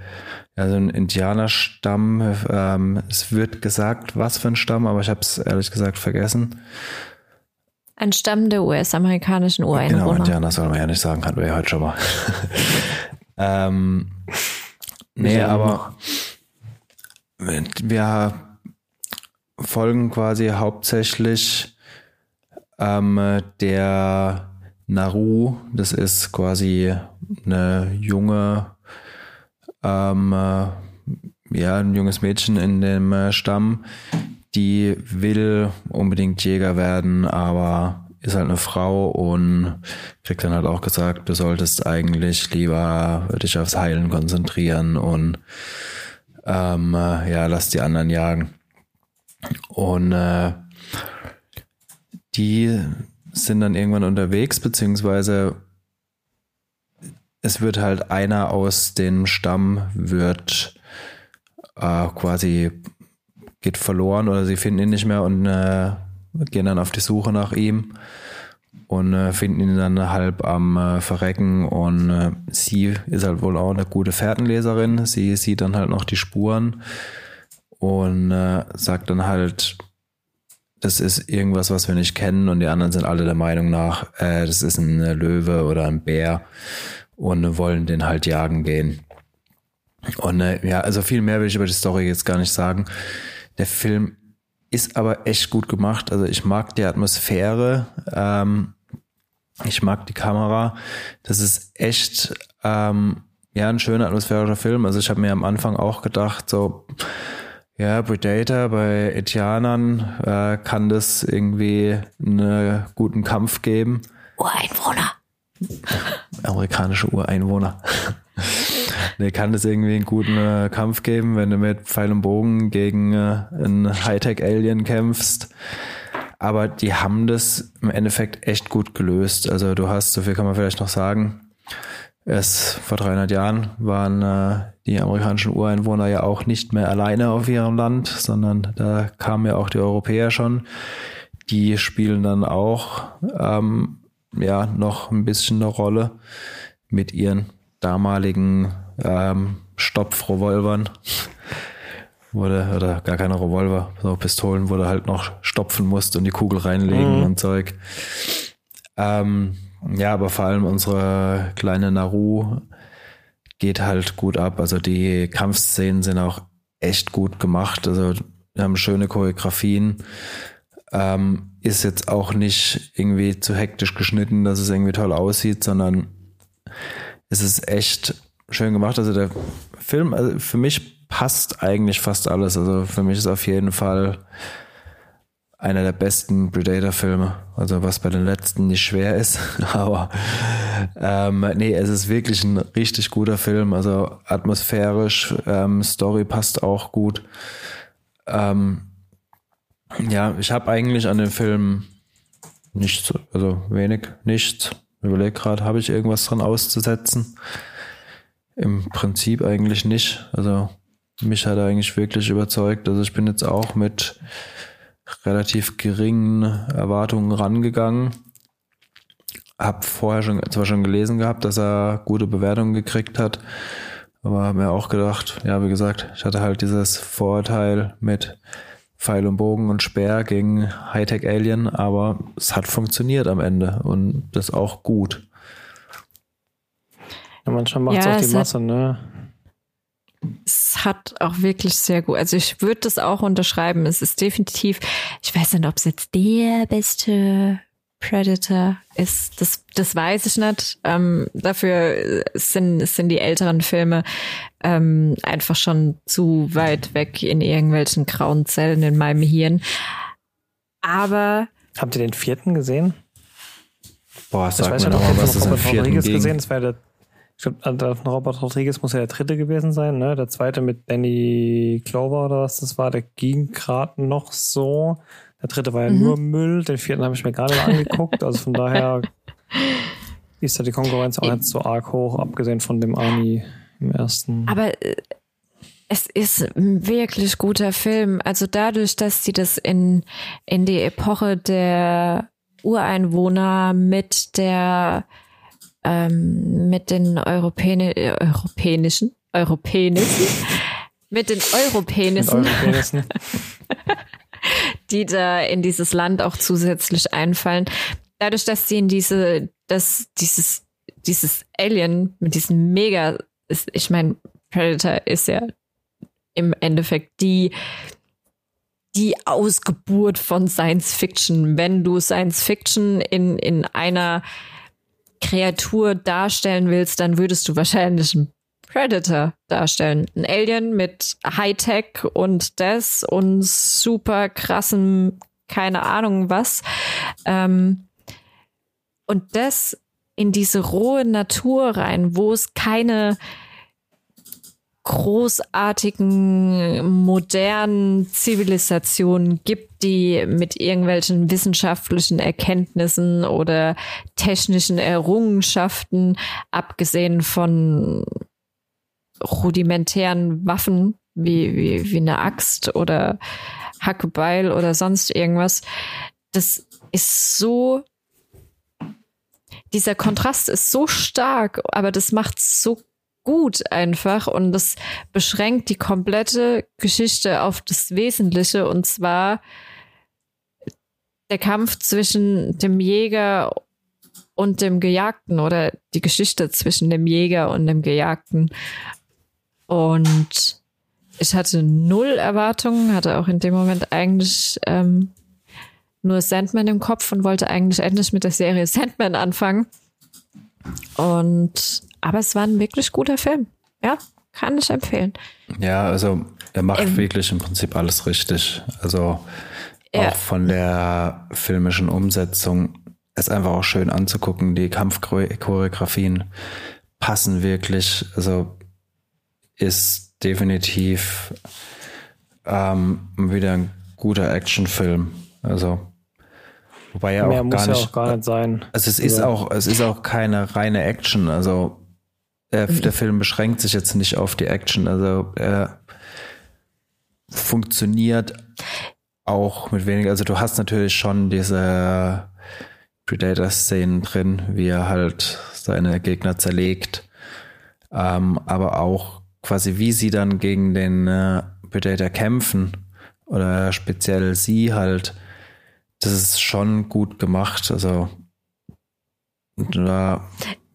ja, so einem Indianerstamm. Ähm, es wird gesagt, was für ein Stamm, aber ich habe es ehrlich gesagt vergessen. Ein Stamm der US-amerikanischen Genau, Ureinwohner. Indianer soll man ja nicht sagen, hatten wir ja heute schon mal. ähm, nee, Ja. aber wir folgen quasi hauptsächlich ähm, der Naru, das ist quasi eine junge, ähm, äh, ja, ein junges Mädchen in dem äh, Stamm, die will unbedingt Jäger werden, aber ist halt eine Frau und kriegt dann halt auch gesagt, du solltest eigentlich lieber dich aufs Heilen konzentrieren und ähm, äh, ja, lass die anderen jagen. Und äh, die sind dann irgendwann unterwegs, beziehungsweise es wird halt einer aus dem Stamm wird äh, quasi geht verloren oder sie finden ihn nicht mehr und äh, gehen dann auf die Suche nach ihm und äh, finden ihn dann halb am äh, Verrecken und äh, sie ist halt wohl auch eine gute Fährtenleserin. Sie sieht dann halt noch die Spuren und äh, sagt dann halt, das ist irgendwas, was wir nicht kennen und die anderen sind alle der Meinung nach, äh, das ist ein Löwe oder ein Bär und wollen den halt jagen gehen. Und äh, ja, also viel mehr will ich über die Story jetzt gar nicht sagen. Der Film ist aber echt gut gemacht. Also ich mag die Atmosphäre. Ähm, ich mag die Kamera. Das ist echt ähm, ja ein schöner atmosphärischer Film. Also ich habe mir am Anfang auch gedacht, so ja, Predator bei Etianern äh, kann das irgendwie einen guten Kampf geben. Ureinwohner. Amerikanische Ureinwohner. Der kann das irgendwie einen guten äh, Kampf geben, wenn du mit Pfeil und Bogen gegen äh, einen Hightech-Alien kämpfst. Aber die haben das im Endeffekt echt gut gelöst. Also du hast, so viel kann man vielleicht noch sagen, es vor 300 Jahren waren äh, die amerikanischen Ureinwohner ja auch nicht mehr alleine auf ihrem Land, sondern da kamen ja auch die Europäer schon. Die spielen dann auch ähm, ja noch ein bisschen eine Rolle mit ihren damaligen ähm, Stopfrevolvern. wurde, oder gar keine Revolver, so Pistolen, wo du halt noch stopfen musst und die Kugel reinlegen mhm. und Zeug. Ähm, ja, aber vor allem unsere kleine Naru geht halt gut ab. Also die Kampfszenen sind auch echt gut gemacht. Also wir haben schöne Choreografien. Ähm, ist jetzt auch nicht irgendwie zu hektisch geschnitten, dass es irgendwie toll aussieht, sondern es ist echt schön gemacht. Also der Film, also für mich passt eigentlich fast alles. Also für mich ist auf jeden Fall einer der besten Predator-Filme. Also was bei den letzten nicht schwer ist, aber ähm, nee, es ist wirklich ein richtig guter Film. Also atmosphärisch, ähm, Story passt auch gut. Ähm, ja, ich habe eigentlich an dem Film nichts, also wenig, nichts. Überleg gerade, habe ich irgendwas dran auszusetzen? Im Prinzip eigentlich nicht. Also mich hat er eigentlich wirklich überzeugt. Also ich bin jetzt auch mit relativ geringen Erwartungen rangegangen. Hab vorher schon zwar schon gelesen gehabt, dass er gute Bewertungen gekriegt hat, aber habe mir auch gedacht, ja, wie gesagt, ich hatte halt dieses Vorurteil mit Pfeil und Bogen und Speer gegen Hightech Alien, aber es hat funktioniert am Ende und das auch gut. Ja, manchmal macht es ja, auch die Masse, ne? Es hat auch wirklich sehr gut. Also ich würde das auch unterschreiben. Es ist definitiv, ich weiß nicht, ob es jetzt der beste Predator ist. Das, das weiß ich nicht. Ähm, dafür sind, sind die älteren Filme ähm, einfach schon zu weit weg in irgendwelchen grauen Zellen in meinem Hirn. Aber. Habt ihr den vierten gesehen? Boah, sag mir nochmal, was das im vierten ging. gesehen. Das war der ich glaube, von Robert Rodriguez muss ja der dritte gewesen sein, ne? Der zweite mit Danny Clover oder was das war, der ging gerade noch so. Der dritte war ja mhm. nur Müll, den vierten habe ich mir gerade mal angeguckt. Also von daher ist da die Konkurrenz auch nicht so arg hoch, abgesehen von dem Arnie im ersten. Aber äh, es ist ein wirklich guter Film. Also dadurch, dass sie das in, in die Epoche der Ureinwohner mit der ähm, mit den Europäne, europäischen, europäischen, mit den europäischen, die da in dieses Land auch zusätzlich einfallen. Dadurch, dass sie in diese, dass dieses, dieses Alien mit diesem Mega, ist, ich meine, Predator ist ja im Endeffekt die, die Ausgeburt von Science Fiction. Wenn du Science Fiction in, in einer Kreatur darstellen willst, dann würdest du wahrscheinlich einen Predator darstellen. Ein Alien mit Hightech und das und super krassem, keine Ahnung was. Ähm, und das in diese rohe Natur rein, wo es keine großartigen, modernen Zivilisationen gibt, die mit irgendwelchen wissenschaftlichen Erkenntnissen oder technischen Errungenschaften, abgesehen von rudimentären Waffen wie, wie, wie eine Axt oder Hackebeil oder sonst irgendwas, das ist so dieser Kontrast ist so stark, aber das macht so gut einfach und das beschränkt die komplette Geschichte auf das Wesentliche und zwar der Kampf zwischen dem Jäger und dem Gejagten oder die Geschichte zwischen dem Jäger und dem Gejagten. Und ich hatte null Erwartungen, hatte auch in dem Moment eigentlich ähm, nur Sandman im Kopf und wollte eigentlich endlich mit der Serie Sandman anfangen. Und aber es war ein wirklich guter Film. Ja, kann ich empfehlen. Ja, also er macht ähm, wirklich im Prinzip alles richtig. Also ja. auch von der filmischen Umsetzung ist einfach auch schön anzugucken. Die Kampfchoreografien passen wirklich. Also ist definitiv ähm, wieder ein guter Actionfilm. Also wobei ja auch gar nicht, auch gar nicht sein. Also es ist auch es ist auch keine reine Action. Also der, mhm. der Film beschränkt sich jetzt nicht auf die Action. Also er funktioniert auch mit weniger. Also du hast natürlich schon diese Predator-Szenen drin, wie er halt seine Gegner zerlegt. Ähm, aber auch quasi, wie sie dann gegen den äh, Predator kämpfen. Oder speziell sie halt. Das ist schon gut gemacht. Also da.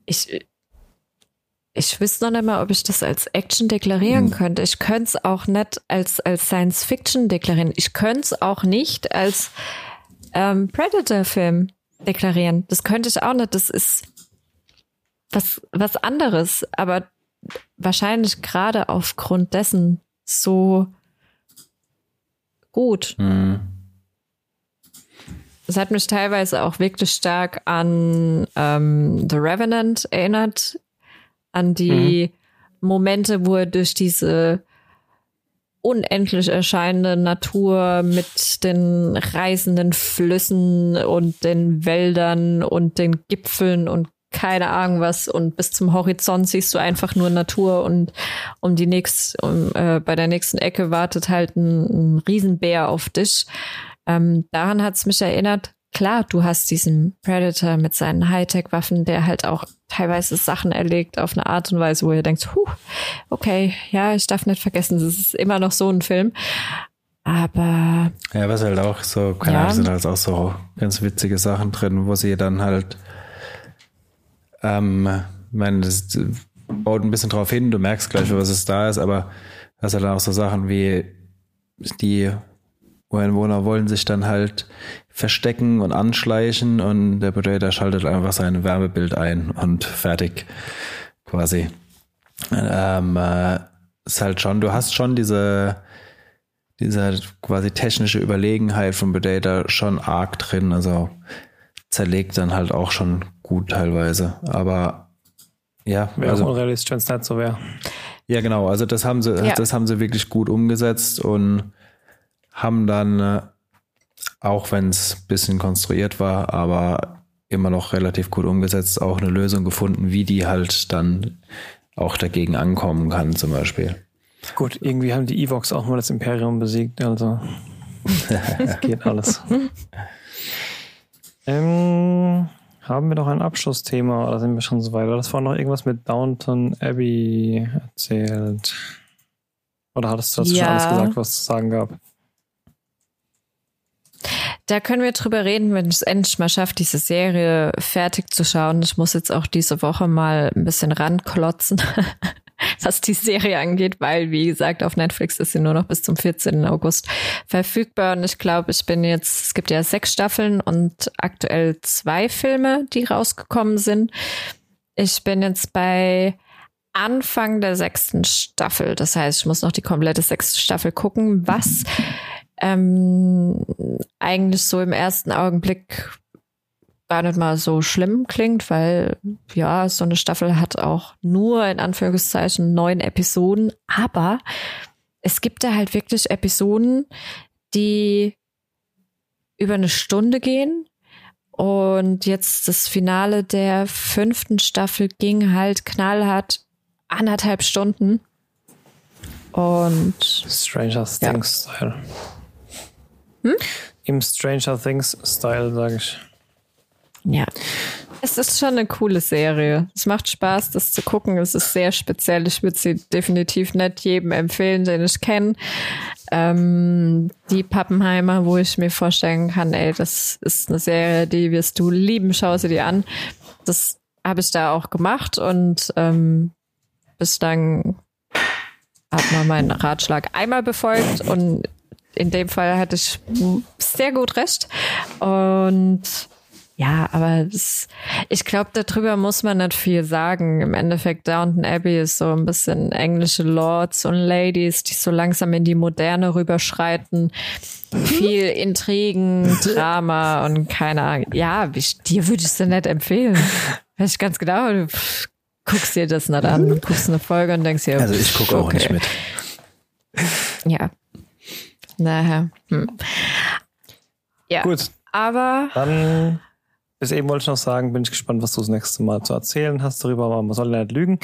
Ich, ich wüsste noch nicht mal, ob ich das als Action deklarieren hm. könnte. Ich könnte es auch nicht als, als Science Fiction deklarieren. Ich könnte es auch nicht als ähm, Predator-Film deklarieren. Das könnte ich auch nicht. Das ist was, was anderes. Aber wahrscheinlich gerade aufgrund dessen so gut. Mhm. Es hat mich teilweise auch wirklich stark an ähm, The Revenant erinnert, an die mhm. Momente, wo er durch diese unendlich erscheinende Natur mit den reißenden Flüssen und den Wäldern und den Gipfeln und keine Ahnung was und bis zum Horizont siehst du einfach nur Natur und um die nächst, um, äh, bei der nächsten Ecke wartet halt ein, ein Riesenbär auf dich. Ähm, daran hat es mich erinnert, klar, du hast diesen Predator mit seinen Hightech-Waffen, der halt auch teilweise Sachen erlegt auf eine Art und Weise, wo ihr denkt, huh, okay, ja, ich darf nicht vergessen, es ist immer noch so ein Film. Aber. Ja, was halt auch so, keine Ahnung, sind halt auch so ganz witzige Sachen drin, wo sie dann halt, ähm, ich meine, das baut ein bisschen drauf hin, du merkst gleich, was es da ist, aber das halt auch so Sachen wie die Ureinwohner wollen sich dann halt verstecken und anschleichen und der Predator schaltet einfach sein Wärmebild ein und fertig quasi. Ähm, äh, ist halt schon, du hast schon diese, diese quasi technische Überlegenheit von Predator schon arg drin, also zerlegt dann halt auch schon gut teilweise, aber ja. Wäre also, unrealistisch, wenn es nicht so wäre. Ja, genau, also das haben sie, ja. das haben sie wirklich gut umgesetzt und haben dann äh, auch wenn es ein bisschen konstruiert war, aber immer noch relativ gut umgesetzt, auch eine Lösung gefunden, wie die halt dann auch dagegen ankommen kann, zum Beispiel. Gut, irgendwie haben die Evox auch mal das Imperium besiegt, also es geht alles. ähm, haben wir noch ein Abschlussthema oder sind wir schon so weit? Oder das war noch irgendwas mit Downton Abbey erzählt? Oder hattest du dazu ja. schon alles gesagt, was es zu sagen gab? Da können wir drüber reden, wenn ich es endlich mal schaffe, diese Serie fertig zu schauen. Ich muss jetzt auch diese Woche mal ein bisschen ranklotzen. was die Serie angeht, weil, wie gesagt, auf Netflix ist sie nur noch bis zum 14. August verfügbar. Und ich glaube, ich bin jetzt, es gibt ja sechs Staffeln und aktuell zwei Filme, die rausgekommen sind. Ich bin jetzt bei Anfang der sechsten Staffel. Das heißt, ich muss noch die komplette sechste Staffel gucken, was ähm, eigentlich so im ersten Augenblick gar nicht mal so schlimm klingt, weil ja, so eine Staffel hat auch nur in Anführungszeichen neun Episoden, aber es gibt da halt wirklich Episoden, die über eine Stunde gehen. Und jetzt das Finale der fünften Staffel ging halt knallhart anderthalb Stunden. Und Stranger Things ja. Style. Hm? Im Stranger Things Style, sage ich. Ja. Es ist schon eine coole Serie. Es macht Spaß, das zu gucken. Es ist sehr speziell. Ich würde sie definitiv nicht jedem empfehlen, den ich kenne. Ähm, die Pappenheimer, wo ich mir vorstellen kann, ey, das ist eine Serie, die wirst du lieben. Schau sie dir an. Das habe ich da auch gemacht und ähm, bislang hat man meinen Ratschlag einmal befolgt und in dem Fall hatte ich sehr gut recht. Und ja, aber das, ich glaube, darüber muss man nicht viel sagen. Im Endeffekt, Downton Abbey ist so ein bisschen englische Lords und Ladies, die so langsam in die Moderne rüberschreiten. Viel Intrigen, Drama und keine Ahnung. Ja, ich, dir würde ich es nicht empfehlen. Weiß ich ganz genau. Du guckst dir das nicht an, guckst eine Folge und denkst dir, also ich gucke okay. auch nicht mit. Ja. Naja. Hm. Ja. Gut. Aber. Dann bis eben wollte ich noch sagen, bin ich gespannt, was du das nächste Mal zu erzählen hast darüber, aber man soll ja nicht lügen.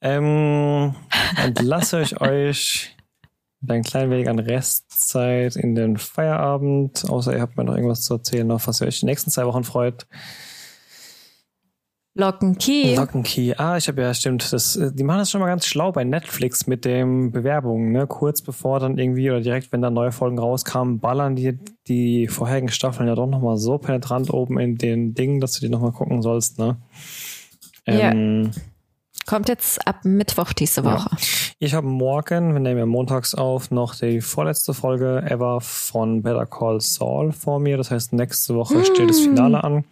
Ähm, entlasse ich euch mit ein klein wenig an Restzeit in den Feierabend, außer ihr habt mir noch irgendwas zu erzählen, auf was ihr euch die nächsten zwei Wochen freut. Locken Key. Locken Key. Ah, ich habe ja, stimmt. Das, äh, die machen das schon mal ganz schlau bei Netflix mit dem Bewerbungen, ne? Kurz bevor dann irgendwie oder direkt, wenn da neue Folgen rauskamen, ballern die die vorherigen Staffeln ja doch nochmal so penetrant oben in den Dingen, dass du die nochmal gucken sollst, ne? Ähm, ja. Kommt jetzt ab Mittwoch diese Woche. Ja. Ich habe morgen, wir nehmen ja montags auf, noch die vorletzte Folge ever von Better Call Saul vor mir. Das heißt, nächste Woche mm. steht das Finale an.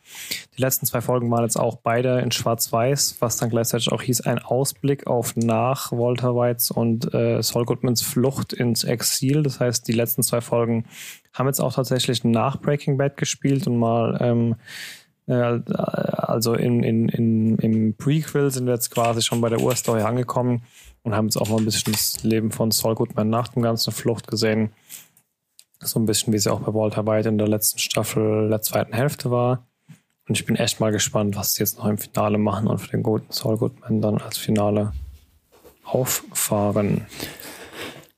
Die letzten zwei Folgen waren jetzt auch beide in Schwarz-Weiß, was dann gleichzeitig auch hieß, ein Ausblick auf nach Walter Whites und äh, Saul Goodmans Flucht ins Exil. Das heißt, die letzten zwei Folgen haben jetzt auch tatsächlich nach Breaking Bad gespielt und mal ähm, äh, also in, in, in, im Prequel sind wir jetzt quasi schon bei der Urstory angekommen und haben jetzt auch mal ein bisschen das Leben von Saul Goodman nach dem ganzen Flucht gesehen. So ein bisschen, wie es ja auch bei Walter White in der letzten Staffel der zweiten Hälfte war. Und ich bin echt mal gespannt, was sie jetzt noch im Finale machen und für den guten Saul Goodman dann als Finale auffahren.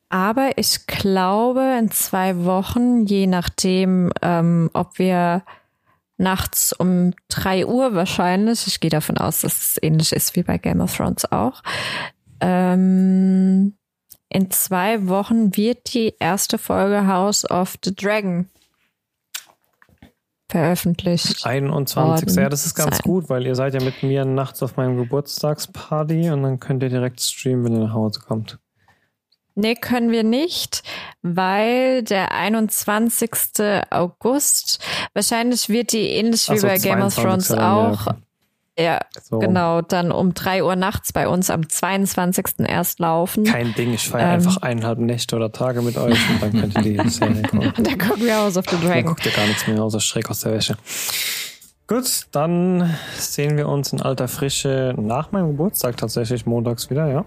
Aber ich glaube, in zwei Wochen, je nachdem, ähm, ob wir nachts um drei Uhr wahrscheinlich, ich gehe davon aus, dass es ähnlich ist wie bei Game of Thrones auch, ähm, in zwei Wochen wird die erste Folge House of the Dragon veröffentlicht. 21. Ja, das ist ganz sein. gut, weil ihr seid ja mit mir nachts auf meinem Geburtstagsparty und dann könnt ihr direkt streamen, wenn ihr nach Hause kommt. Nee, können wir nicht, weil der 21. August, wahrscheinlich wird die ähnlich wie so, bei Game of Thrones auch, ja, so. genau, dann um drei Uhr nachts bei uns am 22. erst laufen. Kein Ding, ich feiere ähm, einfach eineinhalb Nächte oder Tage mit euch und dann könnt ihr die Serie gucken. da gucken wir House of the Dragon. Da guckt ihr gar nichts mehr außer Schreck aus der Wäsche. Gut, dann sehen wir uns in alter Frische nach meinem Geburtstag tatsächlich montags wieder, ja.